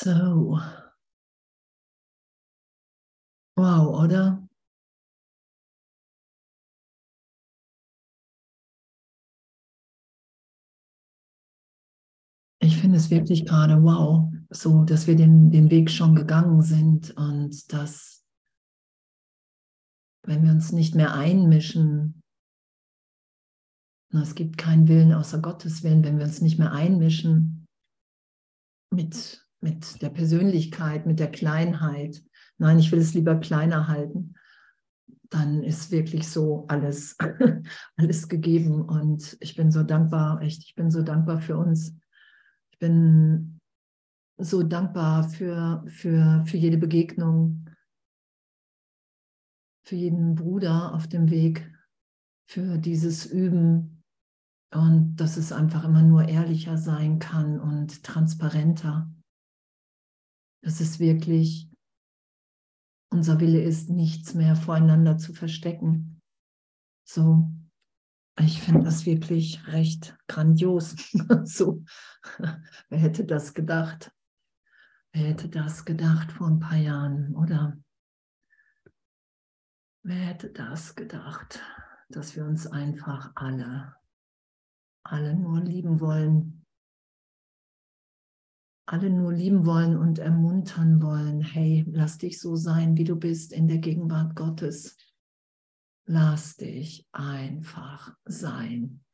So. Wow, oder? Ich finde es wirklich gerade wow, so dass wir den, den Weg schon gegangen sind und dass, wenn wir uns nicht mehr einmischen, es gibt keinen Willen außer Gottes Willen, wenn wir uns nicht mehr einmischen mit, mit der Persönlichkeit, mit der Kleinheit. Nein, ich will es lieber kleiner halten. Dann ist wirklich so alles, alles gegeben. Und ich bin so dankbar, echt, ich bin so dankbar für uns. Ich bin so dankbar für, für, für jede Begegnung, für jeden Bruder auf dem Weg, für dieses Üben, und dass es einfach immer nur ehrlicher sein kann und transparenter. Dass es wirklich unser Wille ist, nichts mehr voreinander zu verstecken. So, ich finde das wirklich recht grandios. so, wer hätte das gedacht? Wer hätte das gedacht vor ein paar Jahren, oder? Wer hätte das gedacht, dass wir uns einfach alle alle nur lieben wollen, alle nur lieben wollen und ermuntern wollen, hey, lass dich so sein, wie du bist in der Gegenwart Gottes. Lass dich einfach sein.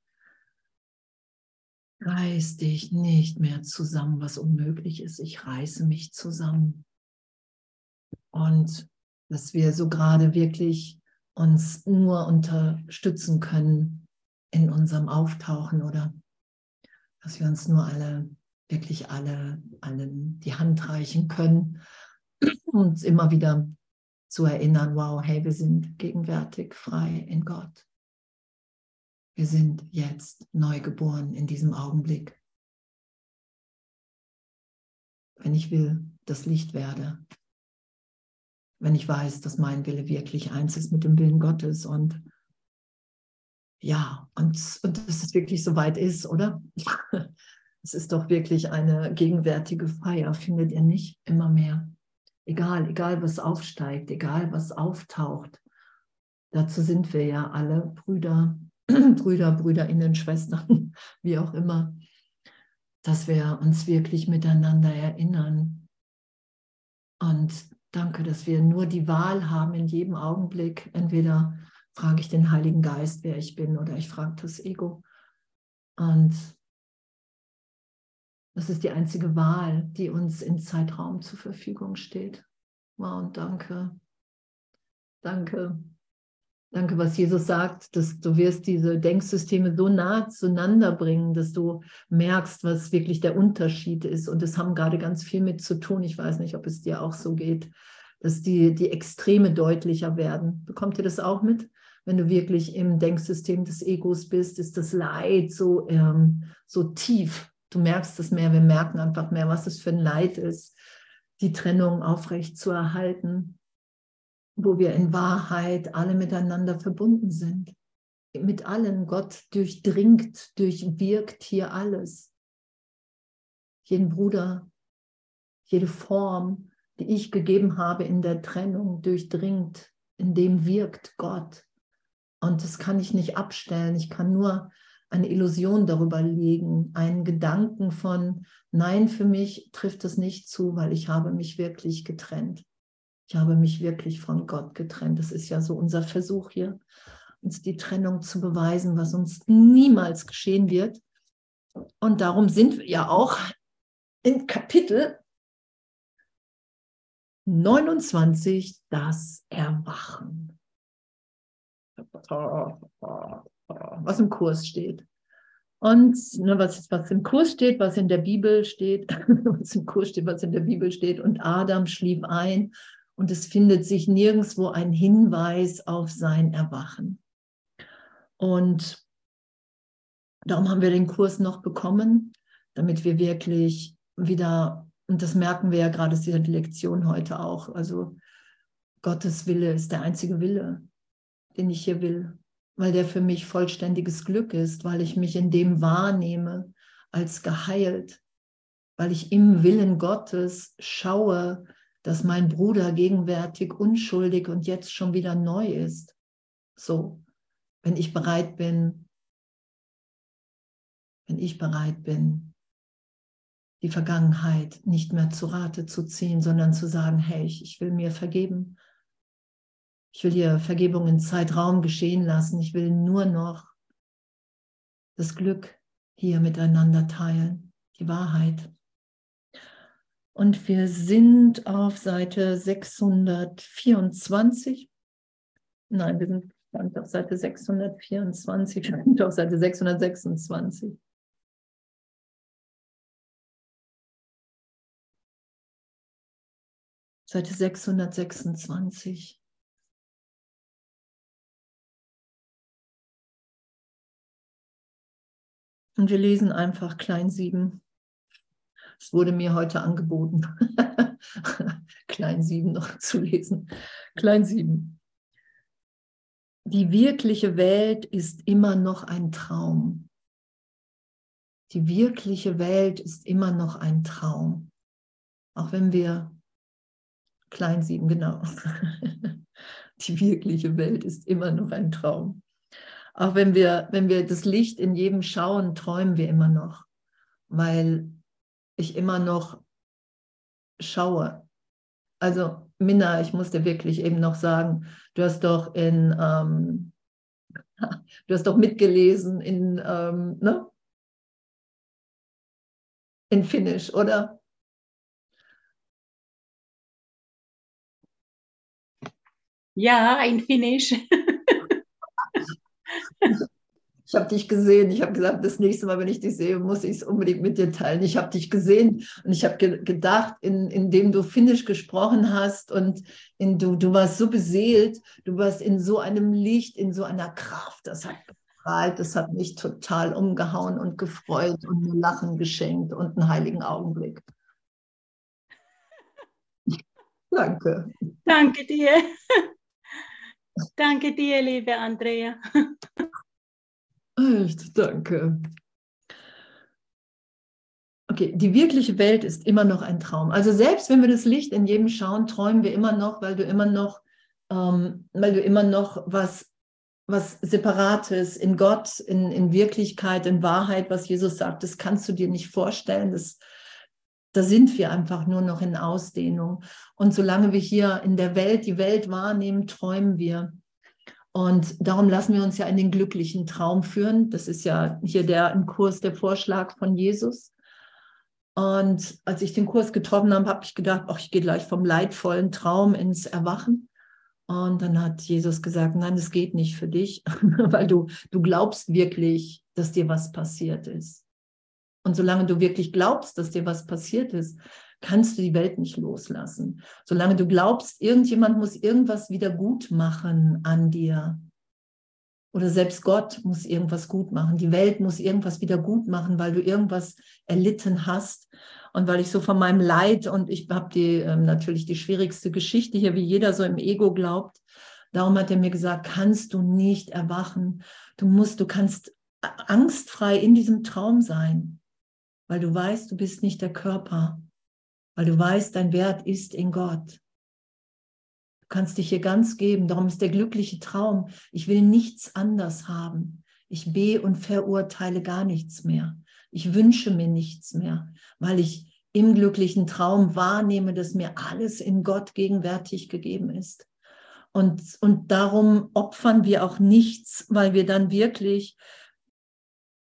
Reiß dich nicht mehr zusammen, was unmöglich ist. Ich reiße mich zusammen. Und dass wir so gerade wirklich uns nur unterstützen können in unserem Auftauchen oder dass wir uns nur alle, wirklich alle, allen die Hand reichen können, uns immer wieder zu erinnern, wow, hey, wir sind gegenwärtig frei in Gott. Wir sind jetzt neu geboren in diesem Augenblick. Wenn ich will, das Licht werde. Wenn ich weiß, dass mein Wille wirklich eins ist mit dem Willen Gottes und ja, und, und dass es wirklich so weit ist, oder? Es ist doch wirklich eine gegenwärtige Feier, findet ihr nicht? Immer mehr. Egal, egal was aufsteigt, egal was auftaucht. Dazu sind wir ja alle Brüder, Brüder, Brüderinnen, Schwestern, wie auch immer, dass wir uns wirklich miteinander erinnern. Und danke, dass wir nur die Wahl haben in jedem Augenblick, entweder frage ich den Heiligen Geist, wer ich bin, oder ich frage das Ego. Und das ist die einzige Wahl, die uns im Zeitraum zur Verfügung steht. Wow, und danke. Danke. Danke, was Jesus sagt, dass du wirst diese Denksysteme so nah zueinander bringen, dass du merkst, was wirklich der Unterschied ist. Und es haben gerade ganz viel mit zu tun. Ich weiß nicht, ob es dir auch so geht, dass die, die Extreme deutlicher werden. Bekommt ihr das auch mit? wenn du wirklich im Denksystem des Egos bist, ist das Leid so, ähm, so tief. Du merkst es mehr, wir merken einfach mehr, was es für ein Leid ist, die Trennung aufrecht zu erhalten, wo wir in Wahrheit alle miteinander verbunden sind. Mit allen. Gott durchdringt, durchwirkt hier alles. Jeden Bruder, jede Form, die ich gegeben habe in der Trennung, durchdringt, in dem wirkt Gott. Und das kann ich nicht abstellen. Ich kann nur eine Illusion darüber legen, einen Gedanken von, nein, für mich trifft es nicht zu, weil ich habe mich wirklich getrennt. Ich habe mich wirklich von Gott getrennt. Das ist ja so unser Versuch hier, uns die Trennung zu beweisen, was uns niemals geschehen wird. Und darum sind wir ja auch in Kapitel 29 das Erwachen was im Kurs steht. Und ne, was, was im Kurs steht, was in der Bibel steht, was im Kurs steht, was in der Bibel steht. Und Adam schlief ein und es findet sich nirgendwo ein Hinweis auf sein Erwachen. Und darum haben wir den Kurs noch bekommen, damit wir wirklich wieder, und das merken wir ja gerade, ist die Lektion heute auch, also Gottes Wille ist der einzige Wille den ich hier will, weil der für mich vollständiges Glück ist, weil ich mich in dem wahrnehme als geheilt, weil ich im Willen Gottes schaue, dass mein Bruder gegenwärtig unschuldig und jetzt schon wieder neu ist. So, wenn ich bereit bin, wenn ich bereit bin, die Vergangenheit nicht mehr zu Rate zu ziehen, sondern zu sagen, hey, ich will mir vergeben. Ich will hier Vergebung in Zeitraum geschehen lassen. Ich will nur noch das Glück hier miteinander teilen, die Wahrheit. Und wir sind auf Seite 624. Nein, wir sind auf Seite 624, und auf Seite 626. Seite 626. Und wir lesen einfach Klein 7. Es wurde mir heute angeboten, Klein 7 noch zu lesen. Klein 7. Die wirkliche Welt ist immer noch ein Traum. Die wirkliche Welt ist immer noch ein Traum. Auch wenn wir Klein 7, genau. Die wirkliche Welt ist immer noch ein Traum. Auch wenn wir, wenn wir das Licht in jedem schauen, träumen wir immer noch, weil ich immer noch schaue. Also Minna, ich muss dir wirklich eben noch sagen, du hast doch in, ähm, du hast doch mitgelesen in, ähm, ne? in Finnisch, oder? Ja, in Finnisch. Ich habe dich gesehen. Ich habe gesagt, das nächste Mal, wenn ich dich sehe, muss ich es unbedingt mit dir teilen. Ich habe dich gesehen und ich habe ge gedacht, in, indem du Finnisch gesprochen hast und in, du, du warst so beseelt, du warst in so einem Licht, in so einer Kraft. Das hat gestrahlt, das hat mich total umgehauen und gefreut und mir Lachen geschenkt und einen heiligen Augenblick. Danke. Danke dir. Danke dir, liebe Andrea. Echt, danke. Okay, die wirkliche Welt ist immer noch ein Traum. Also selbst wenn wir das Licht in jedem schauen, träumen wir immer noch, weil du immer noch, ähm, weil du immer noch was, was Separates in Gott, in, in Wirklichkeit, in Wahrheit, was Jesus sagt, das kannst du dir nicht vorstellen. Das, da sind wir einfach nur noch in Ausdehnung. Und solange wir hier in der Welt die Welt wahrnehmen, träumen wir. Und darum lassen wir uns ja in den glücklichen Traum führen. Das ist ja hier der im Kurs der Vorschlag von Jesus. Und als ich den Kurs getroffen habe, habe ich gedacht, ach, ich gehe gleich vom leidvollen Traum ins Erwachen. Und dann hat Jesus gesagt, nein, das geht nicht für dich, weil du, du glaubst wirklich, dass dir was passiert ist. Und solange du wirklich glaubst, dass dir was passiert ist, kannst du die Welt nicht loslassen. Solange du glaubst, irgendjemand muss irgendwas wieder gut machen an dir. Oder selbst Gott muss irgendwas gut machen. Die Welt muss irgendwas wieder gut machen, weil du irgendwas erlitten hast. Und weil ich so von meinem Leid und ich habe die äh, natürlich die schwierigste Geschichte hier, wie jeder so im Ego glaubt. Darum hat er mir gesagt, kannst du nicht erwachen. Du musst, du kannst angstfrei in diesem Traum sein, weil du weißt, du bist nicht der Körper weil du weißt, dein Wert ist in Gott. Du kannst dich hier ganz geben. Darum ist der glückliche Traum. Ich will nichts anders haben. Ich be und verurteile gar nichts mehr. Ich wünsche mir nichts mehr, weil ich im glücklichen Traum wahrnehme, dass mir alles in Gott gegenwärtig gegeben ist. Und, und darum opfern wir auch nichts, weil wir dann wirklich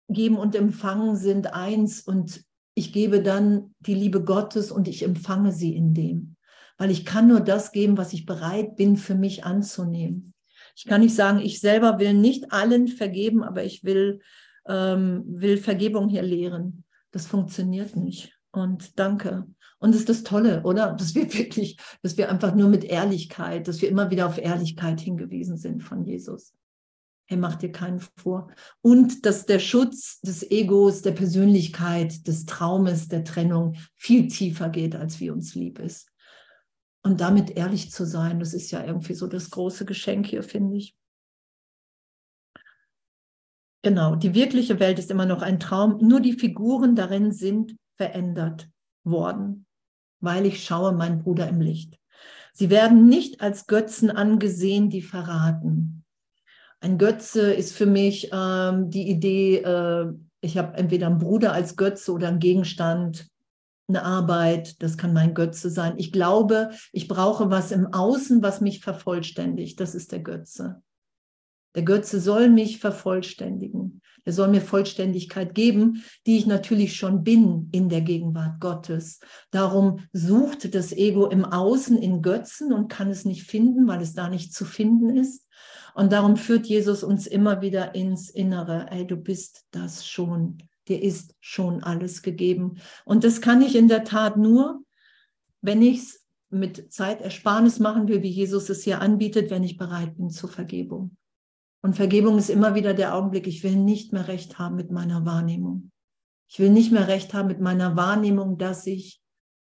geben und empfangen sind eins und ich gebe dann die Liebe Gottes und ich empfange sie in dem. Weil ich kann nur das geben, was ich bereit bin, für mich anzunehmen. Ich kann nicht sagen, ich selber will nicht allen vergeben, aber ich will, ähm, will Vergebung hier lehren. Das funktioniert nicht. Und danke. Und das ist das Tolle, oder? Dass wir wirklich, dass wir einfach nur mit Ehrlichkeit, dass wir immer wieder auf Ehrlichkeit hingewiesen sind von Jesus. Er macht dir keinen vor. Und dass der Schutz des Egos, der Persönlichkeit, des Traumes, der Trennung viel tiefer geht, als wie uns lieb ist. Und damit ehrlich zu sein, das ist ja irgendwie so das große Geschenk hier, finde ich. Genau, die wirkliche Welt ist immer noch ein Traum, nur die Figuren darin sind verändert. worden, weil ich schaue meinen Bruder im Licht. Sie werden nicht als Götzen angesehen, die verraten. Ein Götze ist für mich ähm, die Idee, äh, ich habe entweder einen Bruder als Götze oder einen Gegenstand, eine Arbeit, das kann mein Götze sein. Ich glaube, ich brauche was im Außen, was mich vervollständigt. Das ist der Götze. Der Götze soll mich vervollständigen. Er soll mir Vollständigkeit geben, die ich natürlich schon bin in der Gegenwart Gottes. Darum sucht das Ego im Außen in Götzen und kann es nicht finden, weil es da nicht zu finden ist. Und darum führt Jesus uns immer wieder ins Innere. Ey, du bist das schon. Dir ist schon alles gegeben. Und das kann ich in der Tat nur, wenn ich es mit Zeitersparnis machen will, wie Jesus es hier anbietet, wenn ich bereit bin zur Vergebung. Und Vergebung ist immer wieder der Augenblick, ich will nicht mehr recht haben mit meiner Wahrnehmung. Ich will nicht mehr recht haben mit meiner Wahrnehmung, dass ich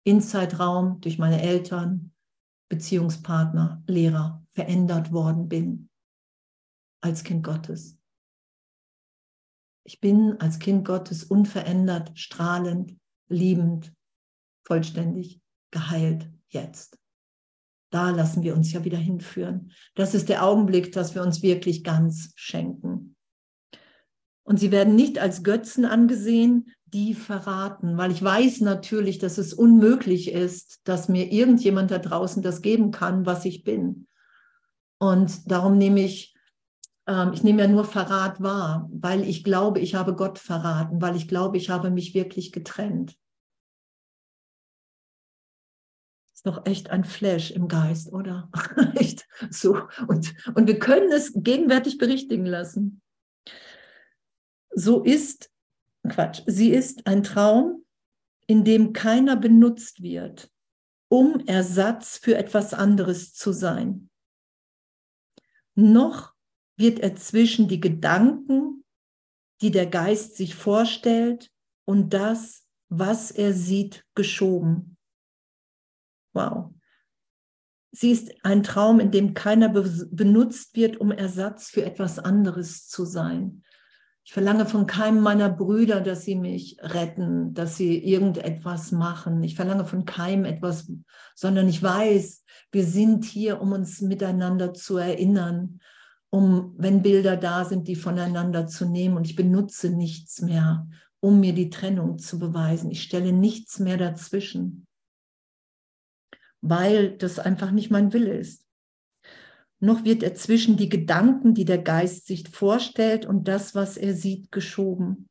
in Zeitraum durch meine Eltern, Beziehungspartner, Lehrer verändert worden bin als Kind Gottes. Ich bin als Kind Gottes unverändert, strahlend, liebend, vollständig, geheilt jetzt. Da lassen wir uns ja wieder hinführen. Das ist der Augenblick, dass wir uns wirklich ganz schenken. Und sie werden nicht als Götzen angesehen, die verraten, weil ich weiß natürlich, dass es unmöglich ist, dass mir irgendjemand da draußen das geben kann, was ich bin. Und darum nehme ich, ich nehme ja nur Verrat wahr, weil ich glaube, ich habe Gott verraten, weil ich glaube, ich habe mich wirklich getrennt. doch echt ein Flash im Geist, oder? echt so. Und, und wir können es gegenwärtig berichtigen lassen. So ist, Quatsch, sie ist ein Traum, in dem keiner benutzt wird, um Ersatz für etwas anderes zu sein. Noch wird er zwischen die Gedanken, die der Geist sich vorstellt, und das, was er sieht, geschoben. Wow. Sie ist ein Traum, in dem keiner be benutzt wird, um Ersatz für etwas anderes zu sein. Ich verlange von keinem meiner Brüder, dass sie mich retten, dass sie irgendetwas machen. Ich verlange von keinem etwas, sondern ich weiß, wir sind hier, um uns miteinander zu erinnern, um, wenn Bilder da sind, die voneinander zu nehmen. Und ich benutze nichts mehr, um mir die Trennung zu beweisen. Ich stelle nichts mehr dazwischen weil das einfach nicht mein Wille ist. Noch wird er zwischen die Gedanken, die der Geist sich vorstellt, und das, was er sieht, geschoben.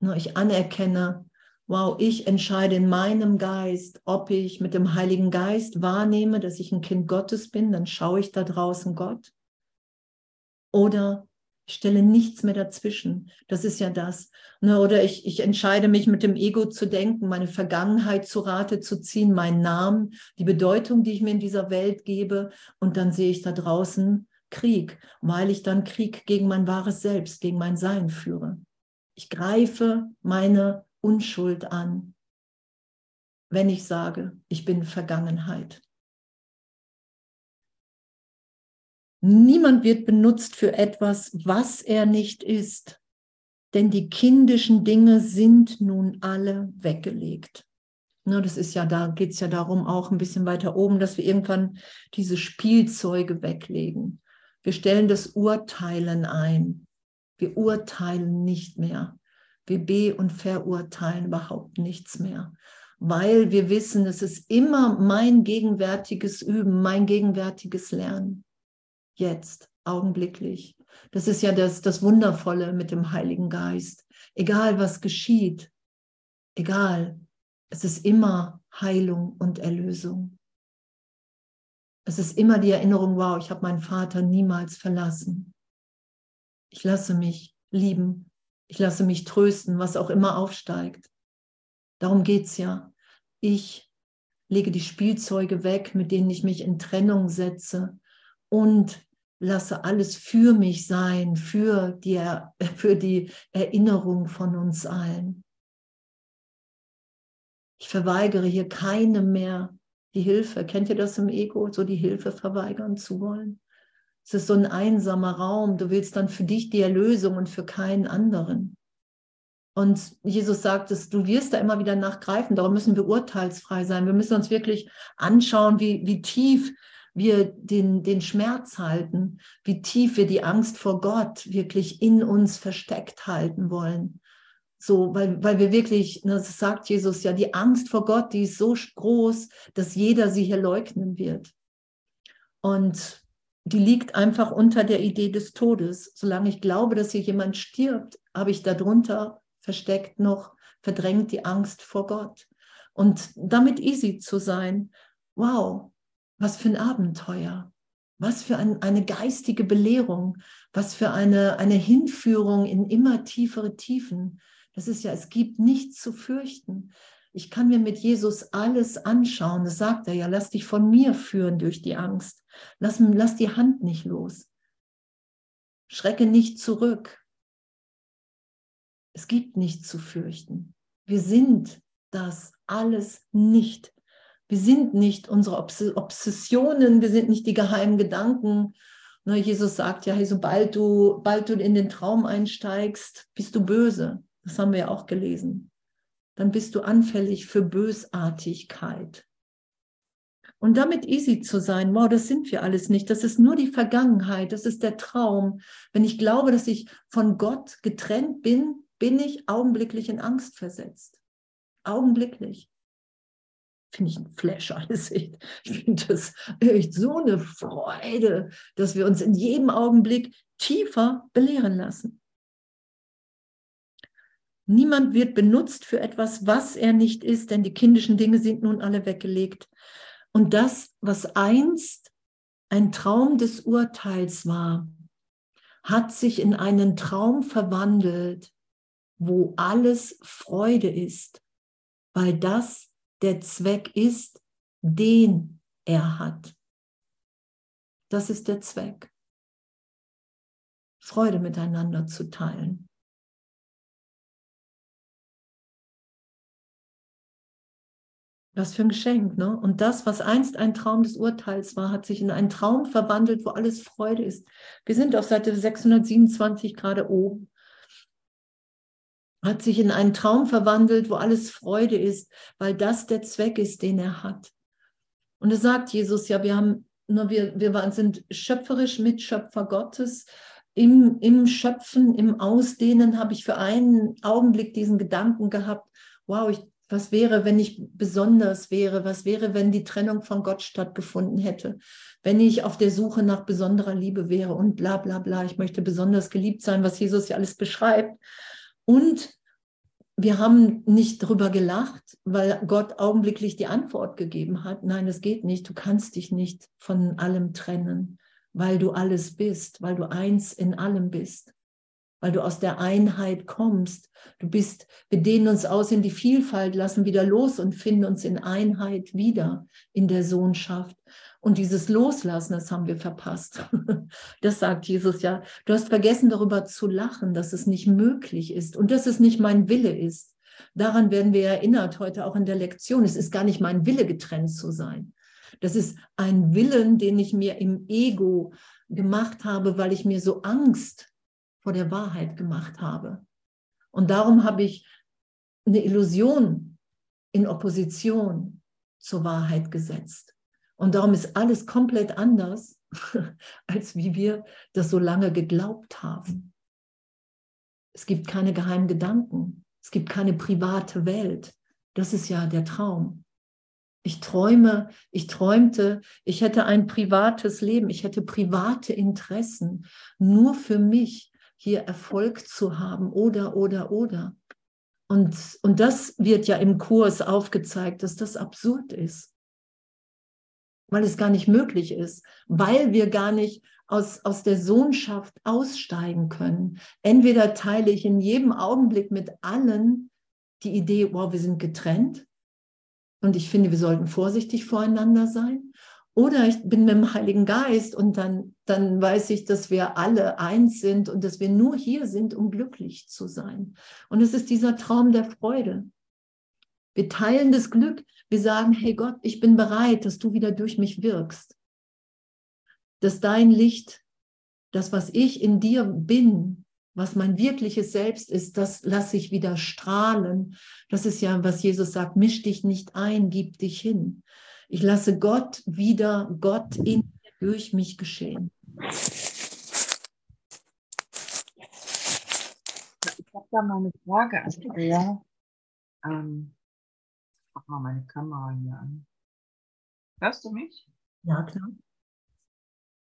Nur ich anerkenne, wow, ich entscheide in meinem Geist, ob ich mit dem Heiligen Geist wahrnehme, dass ich ein Kind Gottes bin, dann schaue ich da draußen Gott. Oder ich stelle nichts mehr dazwischen. Das ist ja das. Ne, oder ich, ich entscheide mich mit dem Ego zu denken, meine Vergangenheit zu Rate zu ziehen, meinen Namen, die Bedeutung, die ich mir in dieser Welt gebe. Und dann sehe ich da draußen Krieg, weil ich dann Krieg gegen mein wahres Selbst, gegen mein Sein führe. Ich greife meine Unschuld an, wenn ich sage, ich bin Vergangenheit. Niemand wird benutzt für etwas, was er nicht ist, denn die kindischen Dinge sind nun alle weggelegt. Ne, das ist ja, da geht es ja darum, auch ein bisschen weiter oben, dass wir irgendwann diese Spielzeuge weglegen. Wir stellen das Urteilen ein. Wir urteilen nicht mehr. Wir be- und verurteilen überhaupt nichts mehr, weil wir wissen, es ist immer mein gegenwärtiges Üben, mein gegenwärtiges Lernen jetzt, augenblicklich. Das ist ja das, das Wundervolle mit dem Heiligen Geist. Egal was geschieht, egal, es ist immer Heilung und Erlösung. Es ist immer die Erinnerung, wow, ich habe meinen Vater niemals verlassen. Ich lasse mich lieben, ich lasse mich trösten, was auch immer aufsteigt. Darum geht es ja. Ich lege die Spielzeuge weg, mit denen ich mich in Trennung setze und lasse alles für mich sein, für die, für die Erinnerung von uns allen. Ich verweigere hier keinem mehr die Hilfe. Kennt ihr das im Ego, so die Hilfe verweigern zu wollen? Es ist so ein einsamer Raum. Du willst dann für dich die Erlösung und für keinen anderen. Und Jesus sagt es, du wirst da immer wieder nachgreifen. Darum müssen wir urteilsfrei sein. Wir müssen uns wirklich anschauen, wie, wie tief wir den, den Schmerz halten, wie tief wir die Angst vor Gott wirklich in uns versteckt halten wollen. So, weil, weil wir wirklich, ne, das sagt Jesus ja, die Angst vor Gott, die ist so groß, dass jeder sie hier leugnen wird. Und die liegt einfach unter der Idee des Todes. Solange ich glaube, dass hier jemand stirbt, habe ich darunter versteckt noch, verdrängt die Angst vor Gott. Und damit easy zu sein, wow, was für ein Abenteuer, was für ein, eine geistige Belehrung, was für eine, eine Hinführung in immer tiefere Tiefen. Das ist ja, es gibt nichts zu fürchten. Ich kann mir mit Jesus alles anschauen. Das sagt er ja, lass dich von mir führen durch die Angst. Lass, lass die Hand nicht los. Schrecke nicht zurück. Es gibt nichts zu fürchten. Wir sind das alles nicht. Wir sind nicht unsere Obsessionen, wir sind nicht die geheimen Gedanken. Ne, Jesus sagt ja, hey, sobald du, bald du in den Traum einsteigst, bist du böse. Das haben wir ja auch gelesen. Dann bist du anfällig für Bösartigkeit. Und damit easy zu sein, wow, das sind wir alles nicht. Das ist nur die Vergangenheit, das ist der Traum. Wenn ich glaube, dass ich von Gott getrennt bin, bin ich augenblicklich in Angst versetzt. Augenblicklich finde ich ein Flash alles. Ich finde das echt so eine Freude, dass wir uns in jedem Augenblick tiefer belehren lassen. Niemand wird benutzt für etwas, was er nicht ist, denn die kindischen Dinge sind nun alle weggelegt. Und das, was einst ein Traum des Urteils war, hat sich in einen Traum verwandelt, wo alles Freude ist, weil das der Zweck ist, den er hat. Das ist der Zweck. Freude miteinander zu teilen. Was für ein Geschenk, ne? Und das, was einst ein Traum des Urteils war, hat sich in einen Traum verwandelt, wo alles Freude ist. Wir sind auf Seite 627 gerade oben hat sich in einen Traum verwandelt, wo alles Freude ist, weil das der Zweck ist, den er hat. Und es sagt Jesus ja, wir haben, nur wir, wir sind schöpferisch Mitschöpfer Gottes. Im, Im Schöpfen, im Ausdehnen habe ich für einen Augenblick diesen Gedanken gehabt, wow, ich, was wäre, wenn ich besonders wäre? Was wäre, wenn die Trennung von Gott stattgefunden hätte? Wenn ich auf der Suche nach besonderer Liebe wäre und bla bla bla, ich möchte besonders geliebt sein, was Jesus ja alles beschreibt. Und wir haben nicht darüber gelacht, weil Gott augenblicklich die Antwort gegeben hat. Nein, es geht nicht. Du kannst dich nicht von allem trennen, weil du alles bist, weil du eins in allem bist, weil du aus der Einheit kommst. Du bist, wir dehnen uns aus in die Vielfalt, lassen wieder los und finden uns in Einheit wieder in der Sohnschaft. Und dieses Loslassen, das haben wir verpasst. Das sagt Jesus ja. Du hast vergessen darüber zu lachen, dass es nicht möglich ist und dass es nicht mein Wille ist. Daran werden wir erinnert heute auch in der Lektion. Es ist gar nicht mein Wille, getrennt zu sein. Das ist ein Willen, den ich mir im Ego gemacht habe, weil ich mir so Angst vor der Wahrheit gemacht habe. Und darum habe ich eine Illusion in Opposition zur Wahrheit gesetzt. Und darum ist alles komplett anders, als wie wir das so lange geglaubt haben. Es gibt keine geheimen Gedanken. Es gibt keine private Welt. Das ist ja der Traum. Ich träume, ich träumte, ich hätte ein privates Leben, ich hätte private Interessen, nur für mich hier Erfolg zu haben oder, oder, oder. Und, und das wird ja im Kurs aufgezeigt, dass das absurd ist weil es gar nicht möglich ist, weil wir gar nicht aus, aus der Sohnschaft aussteigen können. Entweder teile ich in jedem Augenblick mit allen die Idee, wow, wir sind getrennt und ich finde, wir sollten vorsichtig voreinander sein. Oder ich bin mit dem Heiligen Geist und dann, dann weiß ich, dass wir alle eins sind und dass wir nur hier sind, um glücklich zu sein. Und es ist dieser Traum der Freude. Wir teilen das Glück. Wir sagen, hey Gott, ich bin bereit, dass du wieder durch mich wirkst. Dass dein Licht, das, was ich in dir bin, was mein wirkliches Selbst ist, das lasse ich wieder strahlen. Das ist ja, was Jesus sagt, misch dich nicht ein, gib dich hin. Ich lasse Gott wieder, Gott in durch mich geschehen. Ich habe da mal eine Frage, Andrea. Ähm, mach mal meine Kamera hier an. Hörst du mich? Ja, klar.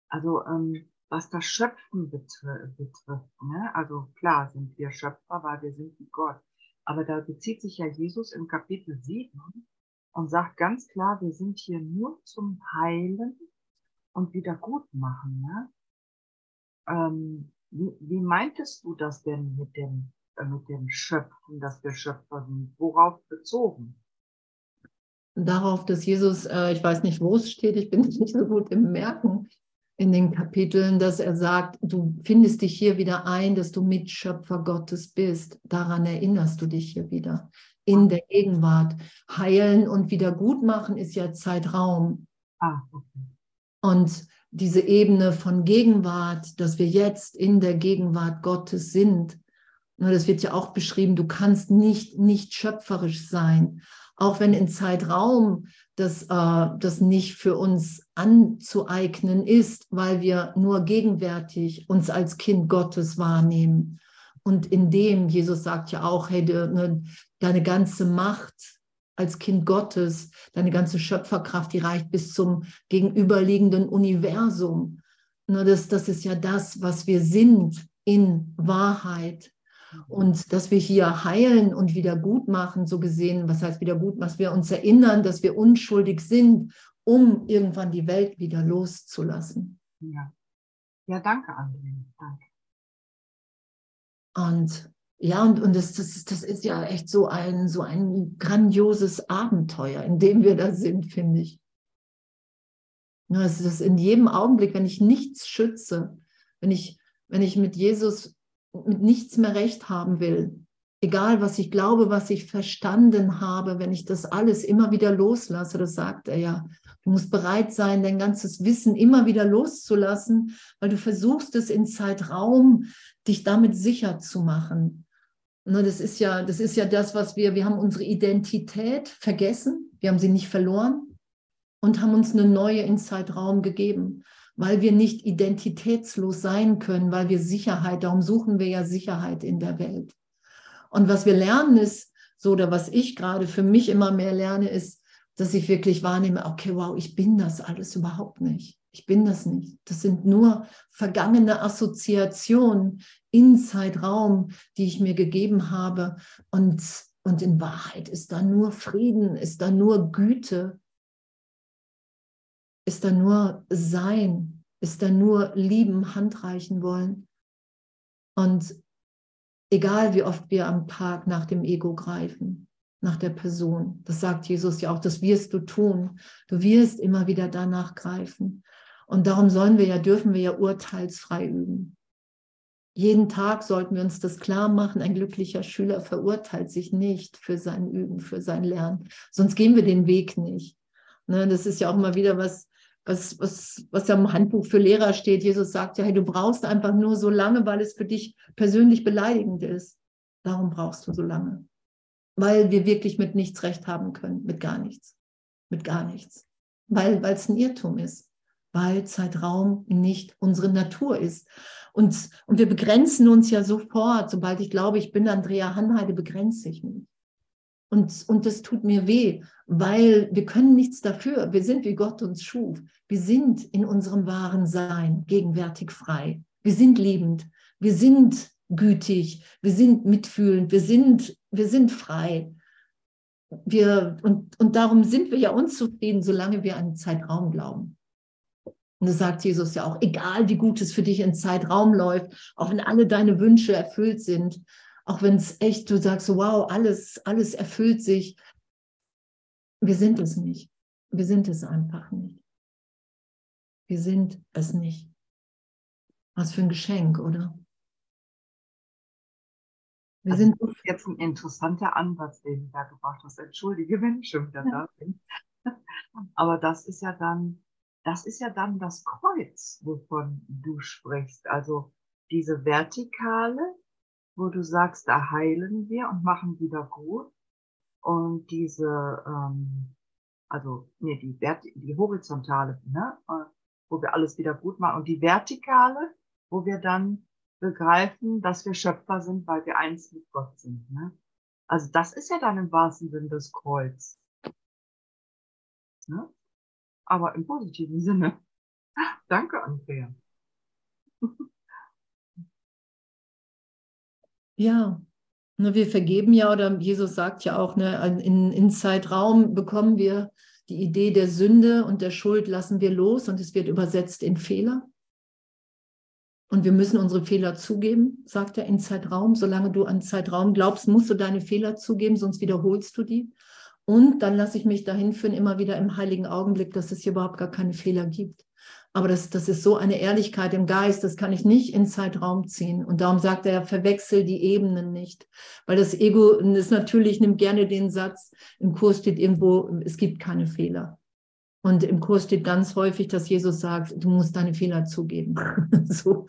Also ähm, was das Schöpfen betr betrifft, ne? also klar sind wir Schöpfer, weil wir sind wie Gott. Aber da bezieht sich ja Jesus im Kapitel 7 und sagt ganz klar, wir sind hier nur zum Heilen und Wiedergutmachen. Ne? Ähm, wie, wie meintest du das denn mit dem, äh, mit dem Schöpfen, dass wir Schöpfer sind? Worauf bezogen? Darauf, dass Jesus, äh, ich weiß nicht, wo es steht, ich bin nicht so gut im Merken in den Kapiteln, dass er sagt, du findest dich hier wieder ein, dass du Mitschöpfer Gottes bist. Daran erinnerst du dich hier wieder in der Gegenwart. Heilen und Wiedergutmachen ist ja Zeitraum. Ah, okay. Und diese Ebene von Gegenwart, dass wir jetzt in der Gegenwart Gottes sind, das wird ja auch beschrieben, du kannst nicht nicht schöpferisch sein, auch wenn in Zeitraum das, äh, das nicht für uns anzueignen ist, weil wir nur gegenwärtig uns als Kind Gottes wahrnehmen. Und in dem, Jesus sagt ja auch, hey, ne, deine ganze Macht als Kind Gottes, deine ganze Schöpferkraft, die reicht bis zum gegenüberliegenden Universum. Nur das, das ist ja das, was wir sind in Wahrheit. Und dass wir hier heilen und wieder gut machen, so gesehen, was heißt wieder gut, was wir uns erinnern, dass wir unschuldig sind, um irgendwann die Welt wieder loszulassen. Ja, ja danke, André. Danke. Und ja, und, und das, das, das ist ja echt so ein, so ein grandioses Abenteuer, in dem wir da sind, finde ich. Das ist in jedem Augenblick, wenn ich nichts schütze, wenn ich, wenn ich mit Jesus mit nichts mehr recht haben will, egal was ich glaube, was ich verstanden habe, wenn ich das alles immer wieder loslasse, das sagt er ja, du musst bereit sein, dein ganzes Wissen immer wieder loszulassen, weil du versuchst es in Zeitraum, dich damit sicher zu machen. Ne, das ist ja, das ist ja das, was wir, wir haben unsere Identität vergessen, wir haben sie nicht verloren und haben uns eine neue in Zeitraum gegeben, weil wir nicht identitätslos sein können, weil wir Sicherheit, darum suchen wir ja Sicherheit in der Welt. Und was wir lernen ist, so oder was ich gerade für mich immer mehr lerne, ist, dass ich wirklich wahrnehme, okay, wow, ich bin das alles überhaupt nicht. Ich bin das nicht. Das sind nur vergangene Assoziationen in Zeitraum, die ich mir gegeben habe. Und, und in Wahrheit ist da nur Frieden, ist da nur Güte, ist da nur Sein, ist da nur Lieben, Handreichen wollen. Und egal wie oft wir am Tag nach dem Ego greifen, nach der Person, das sagt Jesus ja auch, das wirst du tun. Du wirst immer wieder danach greifen. Und darum sollen wir ja, dürfen wir ja urteilsfrei üben. Jeden Tag sollten wir uns das klar machen, ein glücklicher Schüler verurteilt sich nicht für sein Üben, für sein Lernen. Sonst gehen wir den Weg nicht. Ne, das ist ja auch mal wieder was, was, was, was ja im Handbuch für Lehrer steht. Jesus sagt ja, hey, du brauchst einfach nur so lange, weil es für dich persönlich beleidigend ist. Darum brauchst du so lange. Weil wir wirklich mit nichts recht haben können, mit gar nichts. Mit gar nichts. Weil es ein Irrtum ist weil Zeitraum nicht unsere Natur ist. Und, und wir begrenzen uns ja sofort, sobald ich glaube, ich bin Andrea Hanheide, begrenze ich mich. Und, und das tut mir weh, weil wir können nichts dafür. Wir sind, wie Gott uns schuf. Wir sind in unserem wahren Sein gegenwärtig frei. Wir sind liebend. Wir sind gütig. Wir sind mitfühlend. Wir sind, wir sind frei. Wir, und, und darum sind wir ja unzufrieden, solange wir an Zeitraum glauben. Und das sagt Jesus ja auch, egal wie gut es für dich in Zeitraum läuft, auch wenn alle deine Wünsche erfüllt sind, auch wenn es echt, du sagst, wow, alles, alles erfüllt sich. Wir sind es nicht. Wir sind es einfach nicht. Wir sind es nicht. Was für ein Geschenk, oder? Wir also sind das ist jetzt ein interessanter Ansatz, den du da gebracht hast. Entschuldige, wenn ich schon wieder da bin. Aber das ist ja dann das ist ja dann das Kreuz, wovon du sprichst. Also diese Vertikale, wo du sagst, da heilen wir und machen wieder gut. Und diese, ähm, also nee, die, Vert die horizontale, ne, äh, wo wir alles wieder gut machen. Und die vertikale, wo wir dann begreifen, dass wir Schöpfer sind, weil wir eins mit Gott sind. Ne? Also das ist ja dann im wahrsten Sinne das Kreuz. Ne? Aber im positiven Sinne. Danke, Andrea. Ja, ne, wir vergeben ja, oder Jesus sagt ja auch, ne, in, in Zeitraum bekommen wir die Idee der Sünde und der Schuld lassen wir los und es wird übersetzt in Fehler. Und wir müssen unsere Fehler zugeben, sagt er in Zeitraum. Solange du an Zeitraum glaubst, musst du deine Fehler zugeben, sonst wiederholst du die. Und dann lasse ich mich dahin führen, immer wieder im heiligen Augenblick, dass es hier überhaupt gar keine Fehler gibt. Aber das, das ist so eine Ehrlichkeit im Geist, das kann ich nicht in Zeitraum ziehen. Und darum sagt er, verwechsel die Ebenen nicht. Weil das Ego ist natürlich, nimmt gerne den Satz, im Kurs steht irgendwo, es gibt keine Fehler. Und im Kurs steht ganz häufig, dass Jesus sagt, du musst deine Fehler zugeben. so,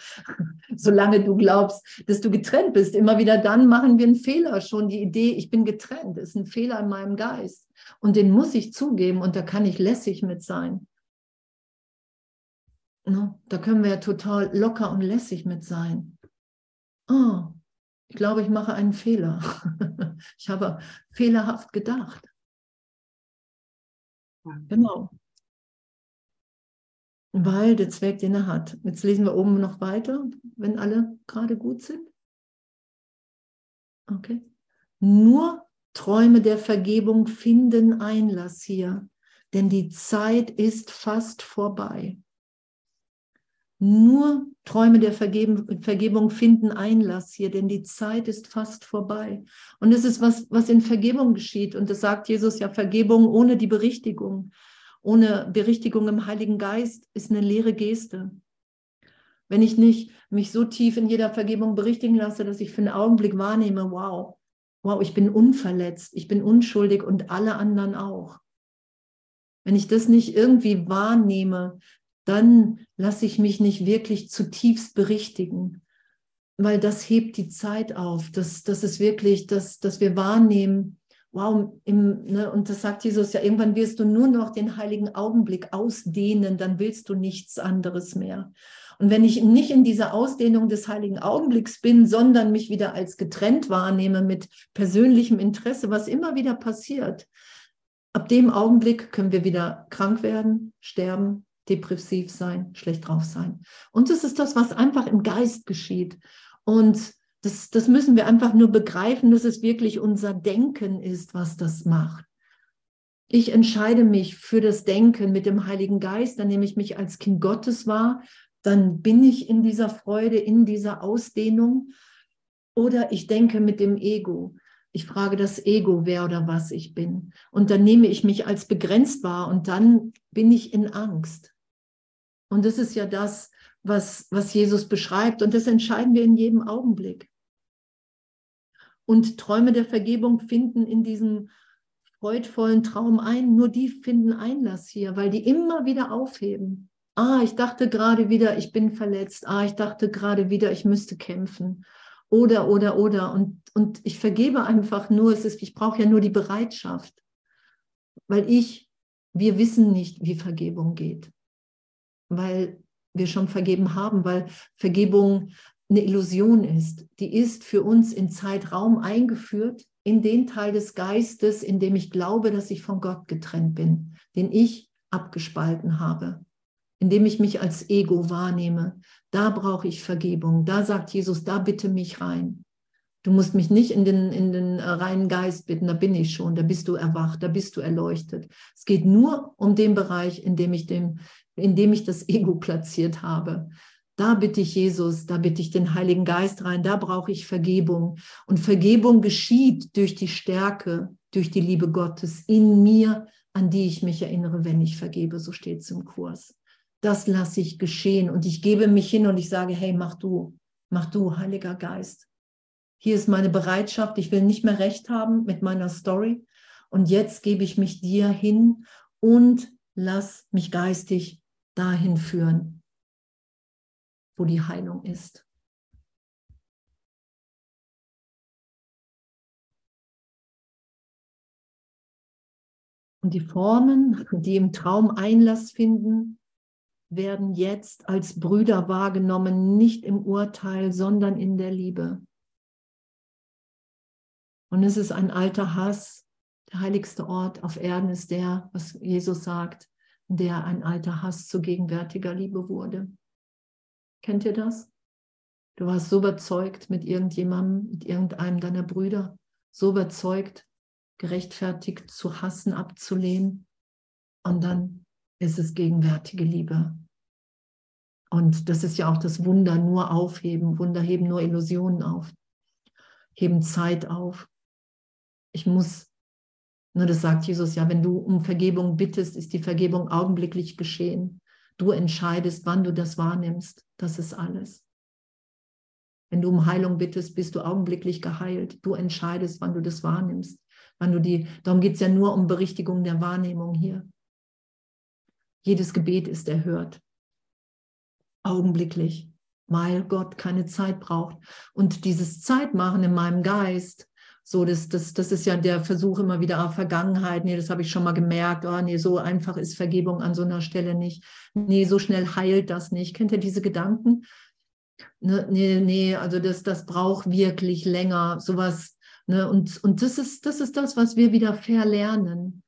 solange du glaubst, dass du getrennt bist. Immer wieder dann machen wir einen Fehler. Schon die Idee, ich bin getrennt, ist ein Fehler in meinem Geist. Und den muss ich zugeben und da kann ich lässig mit sein. Ne? Da können wir ja total locker und lässig mit sein. Oh, ich glaube, ich mache einen Fehler. ich habe fehlerhaft gedacht. Genau. Weil der Zweck, den er hat. Jetzt lesen wir oben noch weiter, wenn alle gerade gut sind. Okay. Nur Träume der Vergebung finden Einlass hier, denn die Zeit ist fast vorbei. Nur Träume der Vergebung finden Einlass hier, denn die Zeit ist fast vorbei. Und es ist was, was in Vergebung geschieht. Und das sagt Jesus ja, Vergebung ohne die Berichtigung, ohne Berichtigung im Heiligen Geist ist eine leere Geste. Wenn ich nicht mich so tief in jeder Vergebung berichtigen lasse, dass ich für einen Augenblick wahrnehme, wow, wow, ich bin unverletzt, ich bin unschuldig und alle anderen auch. Wenn ich das nicht irgendwie wahrnehme, dann lasse ich mich nicht wirklich zutiefst berichtigen, weil das hebt die Zeit auf. Das, das ist wirklich, dass, dass wir wahrnehmen, wow, im, ne, und das sagt Jesus ja, irgendwann wirst du nur noch den heiligen Augenblick ausdehnen, dann willst du nichts anderes mehr. Und wenn ich nicht in dieser Ausdehnung des heiligen Augenblicks bin, sondern mich wieder als getrennt wahrnehme mit persönlichem Interesse, was immer wieder passiert, ab dem Augenblick können wir wieder krank werden, sterben, depressiv sein, schlecht drauf sein. Und das ist das, was einfach im Geist geschieht. Und das, das müssen wir einfach nur begreifen, dass es wirklich unser Denken ist, was das macht. Ich entscheide mich für das Denken mit dem Heiligen Geist, dann nehme ich mich als Kind Gottes wahr, dann bin ich in dieser Freude, in dieser Ausdehnung. Oder ich denke mit dem Ego. Ich frage das Ego, wer oder was ich bin. Und dann nehme ich mich als begrenzt wahr und dann bin ich in Angst. Und das ist ja das, was, was Jesus beschreibt. Und das entscheiden wir in jedem Augenblick. Und Träume der Vergebung finden in diesem freudvollen Traum ein. Nur die finden Einlass hier, weil die immer wieder aufheben. Ah, ich dachte gerade wieder, ich bin verletzt. Ah, ich dachte gerade wieder, ich müsste kämpfen. Oder, oder, oder. Und, und ich vergebe einfach nur, es ist, ich brauche ja nur die Bereitschaft. Weil ich, wir wissen nicht, wie Vergebung geht weil wir schon vergeben haben, weil Vergebung eine Illusion ist. Die ist für uns in Zeitraum eingeführt, in den Teil des Geistes, in dem ich glaube, dass ich von Gott getrennt bin, den ich abgespalten habe, in dem ich mich als Ego wahrnehme. Da brauche ich Vergebung. Da sagt Jesus, da bitte mich rein. Du musst mich nicht in den, in den reinen Geist bitten, da bin ich schon, da bist du erwacht, da bist du erleuchtet. Es geht nur um den Bereich, in dem ich dem, indem ich das Ego platziert habe. Da bitte ich Jesus, da bitte ich den Heiligen Geist rein, da brauche ich Vergebung. Und Vergebung geschieht durch die Stärke, durch die Liebe Gottes in mir, an die ich mich erinnere, wenn ich vergebe. So steht es im Kurs. Das lasse ich geschehen und ich gebe mich hin und ich sage, hey, mach du, mach du, Heiliger Geist. Hier ist meine Bereitschaft, ich will nicht mehr recht haben mit meiner Story. Und jetzt gebe ich mich dir hin und lass mich geistig dahin führen, wo die Heilung ist. Und die Formen, die im Traum Einlass finden, werden jetzt als Brüder wahrgenommen, nicht im Urteil, sondern in der Liebe. Und es ist ein alter Hass. Der heiligste Ort auf Erden ist der, was Jesus sagt, der ein alter Hass zu gegenwärtiger Liebe wurde. Kennt ihr das? Du warst so überzeugt mit irgendjemandem, mit irgendeinem deiner Brüder, so überzeugt, gerechtfertigt zu hassen, abzulehnen. Und dann ist es gegenwärtige Liebe. Und das ist ja auch das Wunder, nur aufheben. Wunder heben nur Illusionen auf, heben Zeit auf. Ich muss, nur das sagt Jesus ja, wenn du um Vergebung bittest, ist die Vergebung augenblicklich geschehen. Du entscheidest, wann du das wahrnimmst. Das ist alles. Wenn du um Heilung bittest, bist du augenblicklich geheilt. Du entscheidest, wann du das wahrnimmst. Wann du die, darum geht es ja nur um Berichtigung der Wahrnehmung hier. Jedes Gebet ist erhört. Augenblicklich, weil Gott keine Zeit braucht. Und dieses Zeitmachen in meinem Geist, so, das, das, das ist ja der Versuch immer wieder auf Vergangenheit. Nee, das habe ich schon mal gemerkt. Oh, nee, so einfach ist Vergebung an so einer Stelle nicht. Nee, so schnell heilt das nicht. Kennt ihr diese Gedanken? Ne, nee, nee, also das, das braucht wirklich länger. Sowas. Ne? Und, und das, ist, das ist das, was wir wieder verlernen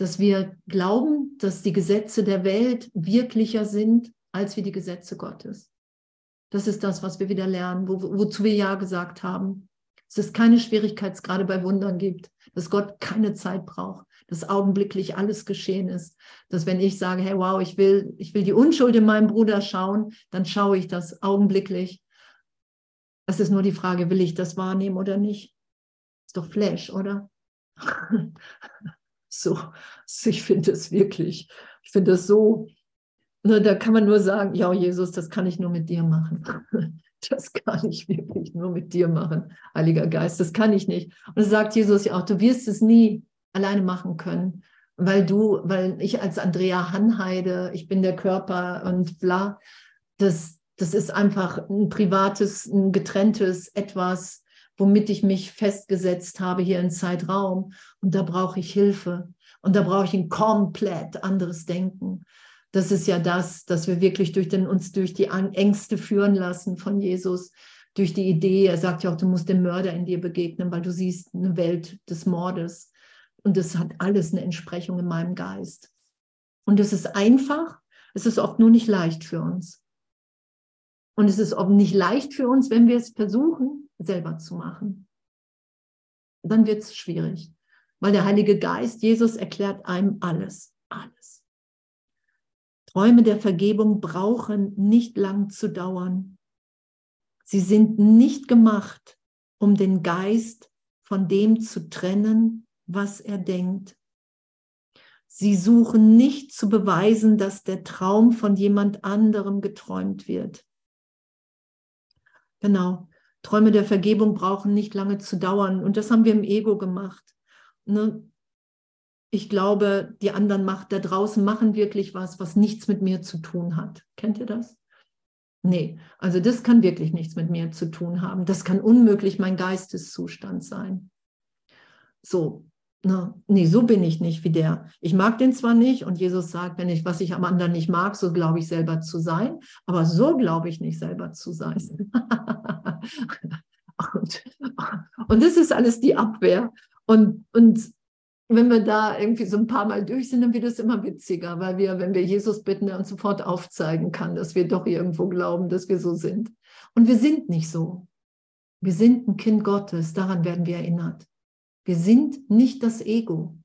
dass wir glauben, dass die Gesetze der Welt wirklicher sind als wie die Gesetze Gottes. Das ist das, was wir wieder lernen, wo, wozu wir ja gesagt haben. Dass es keine Schwierigkeitsgrade bei Wundern gibt, dass Gott keine Zeit braucht, dass augenblicklich alles geschehen ist. Dass wenn ich sage, hey, wow, ich will, ich will die Unschuld in meinem Bruder schauen, dann schaue ich das augenblicklich. Es ist nur die Frage, will ich das wahrnehmen oder nicht? Ist doch Flash, oder? so, ich finde es wirklich, ich finde es so Ne, da kann man nur sagen, ja, Jesus, das kann ich nur mit dir machen. Das kann ich wirklich nur mit dir machen, Heiliger Geist, das kann ich nicht. Und das sagt Jesus ja auch, du wirst es nie alleine machen können, weil du, weil ich als Andrea Hanheide, ich bin der Körper und bla, das, das ist einfach ein privates, ein getrenntes etwas, womit ich mich festgesetzt habe hier im Zeitraum. Und da brauche ich Hilfe. Und da brauche ich ein komplett anderes Denken das ist ja das, dass wir wirklich durch den, uns durch die Ängste führen lassen von Jesus, durch die Idee, er sagt ja auch, du musst dem Mörder in dir begegnen, weil du siehst eine Welt des Mordes. Und das hat alles eine Entsprechung in meinem Geist. Und es ist einfach, es ist oft nur nicht leicht für uns. Und es ist oft nicht leicht für uns, wenn wir es versuchen, selber zu machen. Dann wird es schwierig, weil der Heilige Geist, Jesus erklärt einem alles, alles. Träume der Vergebung brauchen nicht lang zu dauern. Sie sind nicht gemacht, um den Geist von dem zu trennen, was er denkt. Sie suchen nicht zu beweisen, dass der Traum von jemand anderem geträumt wird. Genau. Träume der Vergebung brauchen nicht lange zu dauern. Und das haben wir im Ego gemacht. Ne? Ich glaube, die anderen macht da draußen machen wirklich was, was nichts mit mir zu tun hat. Kennt ihr das? Nee, also das kann wirklich nichts mit mir zu tun haben. Das kann unmöglich mein Geisteszustand sein. So, na, nee, so bin ich nicht wie der. Ich mag den zwar nicht und Jesus sagt, wenn ich, was ich am anderen nicht mag, so glaube ich selber zu sein, aber so glaube ich nicht selber zu sein. und, und das ist alles die Abwehr. Und, und wenn wir da irgendwie so ein paar Mal durch sind, dann wird es immer witziger, weil wir, wenn wir Jesus bitten, uns sofort aufzeigen kann, dass wir doch irgendwo glauben, dass wir so sind. Und wir sind nicht so. Wir sind ein Kind Gottes, daran werden wir erinnert. Wir sind nicht das Ego.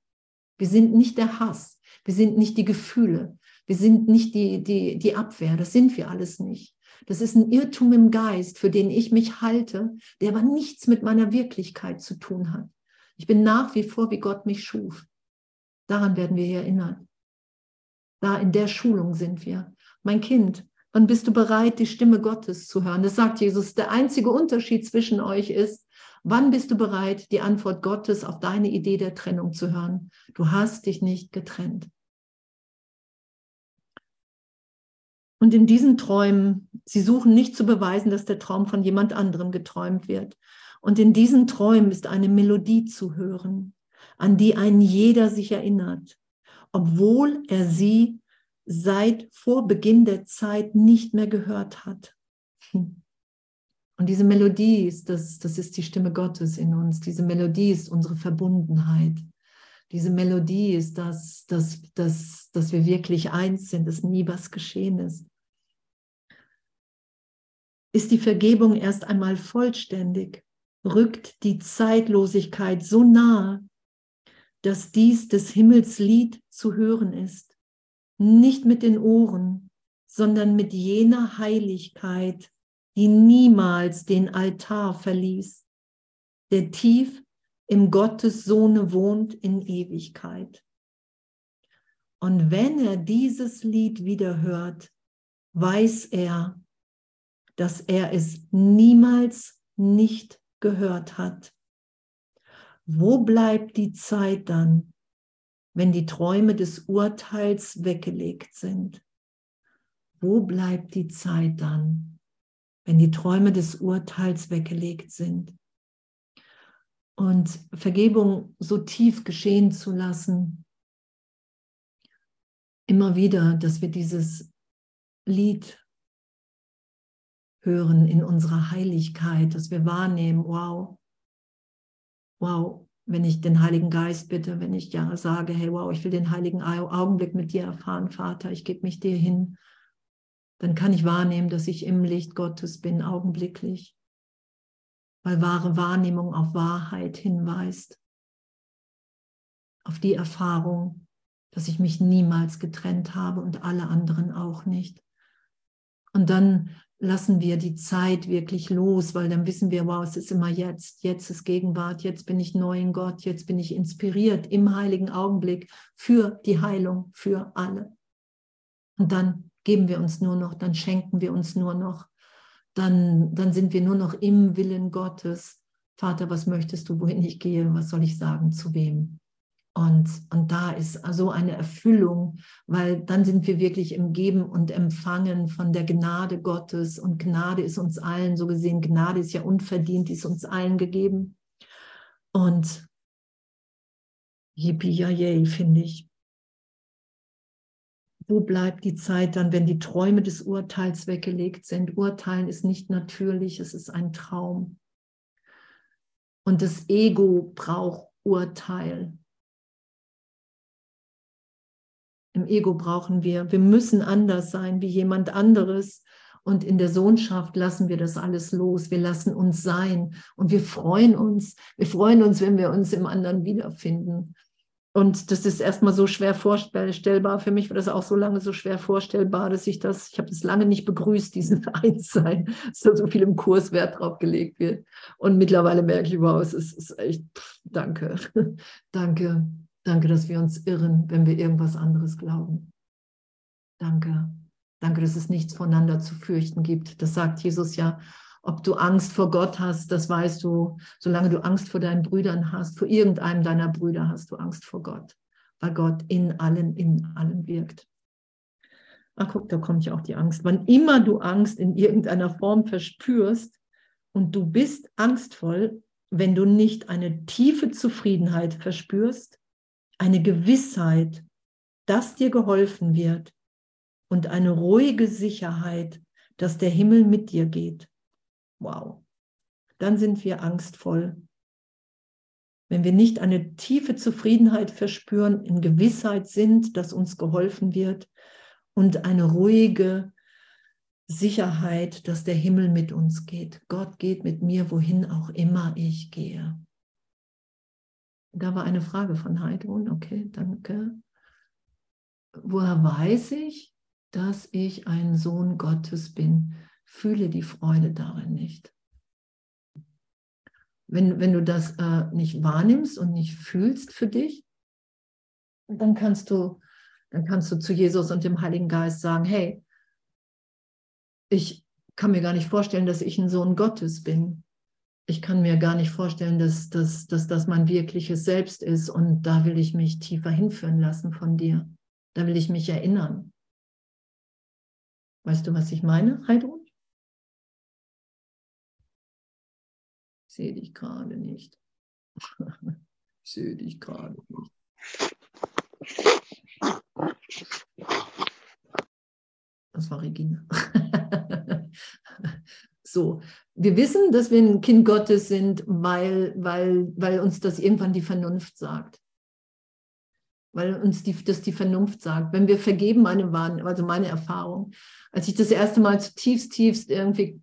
Wir sind nicht der Hass. Wir sind nicht die Gefühle. Wir sind nicht die, die, die Abwehr. Das sind wir alles nicht. Das ist ein Irrtum im Geist, für den ich mich halte, der aber nichts mit meiner Wirklichkeit zu tun hat. Ich bin nach wie vor, wie Gott mich schuf. Daran werden wir hier erinnert. Da in der Schulung sind wir. Mein Kind, wann bist du bereit, die Stimme Gottes zu hören? Das sagt Jesus. Der einzige Unterschied zwischen euch ist, wann bist du bereit, die Antwort Gottes auf deine Idee der Trennung zu hören? Du hast dich nicht getrennt. Und in diesen Träumen, sie suchen nicht zu beweisen, dass der Traum von jemand anderem geträumt wird. Und in diesen Träumen ist eine Melodie zu hören. an die ein jeder sich erinnert, obwohl er sie seit vor Beginn der Zeit nicht mehr gehört hat. Und diese Melodie ist, das, das ist die Stimme Gottes in uns. Diese Melodie ist unsere Verbundenheit. Diese Melodie ist das, dass, dass, dass wir wirklich eins sind, dass nie was geschehen ist. Ist die Vergebung erst einmal vollständig, rückt die Zeitlosigkeit so nahe, dass dies des Himmels Lied zu hören ist, nicht mit den Ohren, sondern mit jener Heiligkeit, die niemals den Altar verließ, der tief im Gottes Sohne wohnt in Ewigkeit. Und wenn er dieses Lied wieder hört, weiß er, dass er es niemals nicht gehört hat. Wo bleibt die Zeit dann, wenn die Träume des Urteils weggelegt sind? Wo bleibt die Zeit dann, wenn die Träume des Urteils weggelegt sind? Und Vergebung so tief geschehen zu lassen, immer wieder, dass wir dieses Lied hören in unserer Heiligkeit, dass wir wahrnehmen, wow, wow, wenn ich den Heiligen Geist bitte, wenn ich ja sage, hey, wow, ich will den heiligen Augenblick mit dir erfahren, Vater, ich gebe mich dir hin, dann kann ich wahrnehmen, dass ich im Licht Gottes bin, augenblicklich, weil wahre Wahrnehmung auf Wahrheit hinweist, auf die Erfahrung, dass ich mich niemals getrennt habe und alle anderen auch nicht. Und dann lassen wir die Zeit wirklich los, weil dann wissen wir, wow, es ist immer jetzt, jetzt ist Gegenwart, jetzt bin ich neu in Gott, jetzt bin ich inspiriert im heiligen Augenblick für die Heilung, für alle. Und dann geben wir uns nur noch, dann schenken wir uns nur noch, dann, dann sind wir nur noch im Willen Gottes. Vater, was möchtest du, wohin ich gehe, was soll ich sagen, zu wem? Und, und da ist so eine Erfüllung, weil dann sind wir wirklich im Geben und Empfangen von der Gnade Gottes. Und Gnade ist uns allen, so gesehen, Gnade ist ja unverdient, die ist uns allen gegeben. Und yippie finde ich. Wo bleibt die Zeit dann, wenn die Träume des Urteils weggelegt sind? Urteilen ist nicht natürlich, es ist ein Traum. Und das Ego braucht Urteil. Im Ego brauchen wir, wir müssen anders sein wie jemand anderes. Und in der Sohnschaft lassen wir das alles los. Wir lassen uns sein und wir freuen uns. Wir freuen uns, wenn wir uns im anderen wiederfinden. Und das ist erstmal so schwer vorstellbar. Für mich war das auch so lange so schwer vorstellbar, dass ich das, ich habe das lange nicht begrüßt, diesen Einssein, dass da so viel im Kurs Wert drauf gelegt wird. Und mittlerweile merke ich, wow, es ist, ist echt, pff, danke, danke. Danke, dass wir uns irren, wenn wir irgendwas anderes glauben. Danke. Danke, dass es nichts voneinander zu fürchten gibt. Das sagt Jesus ja. Ob du Angst vor Gott hast, das weißt du. Solange du Angst vor deinen Brüdern hast, vor irgendeinem deiner Brüder hast du Angst vor Gott, weil Gott in allen, in allen wirkt. Ach, guck, da kommt ja auch die Angst. Wann immer du Angst in irgendeiner Form verspürst und du bist angstvoll, wenn du nicht eine tiefe Zufriedenheit verspürst, eine Gewissheit, dass dir geholfen wird und eine ruhige Sicherheit, dass der Himmel mit dir geht. Wow. Dann sind wir angstvoll. Wenn wir nicht eine tiefe Zufriedenheit verspüren, in Gewissheit sind, dass uns geholfen wird und eine ruhige Sicherheit, dass der Himmel mit uns geht. Gott geht mit mir, wohin auch immer ich gehe. Da war eine Frage von Heidrun. Okay, danke. Woher weiß ich, dass ich ein Sohn Gottes bin? Fühle die Freude darin nicht. Wenn, wenn du das äh, nicht wahrnimmst und nicht fühlst für dich, dann kannst du, dann kannst du zu Jesus und dem Heiligen Geist sagen, hey, ich kann mir gar nicht vorstellen, dass ich ein Sohn Gottes bin ich kann mir gar nicht vorstellen, dass, dass, dass das mein wirkliches Selbst ist. Und da will ich mich tiefer hinführen lassen von dir. Da will ich mich erinnern. Weißt du, was ich meine, Heidrun? Ich sehe dich gerade nicht. Ich sehe dich gerade nicht. Das war Regina. so, wir wissen, dass wir ein Kind Gottes sind, weil, weil, weil uns das irgendwann die Vernunft sagt. Weil uns die, das die Vernunft sagt. Wenn wir vergeben, meine also meine Erfahrung, als ich das erste Mal zutiefst, tiefst irgendwie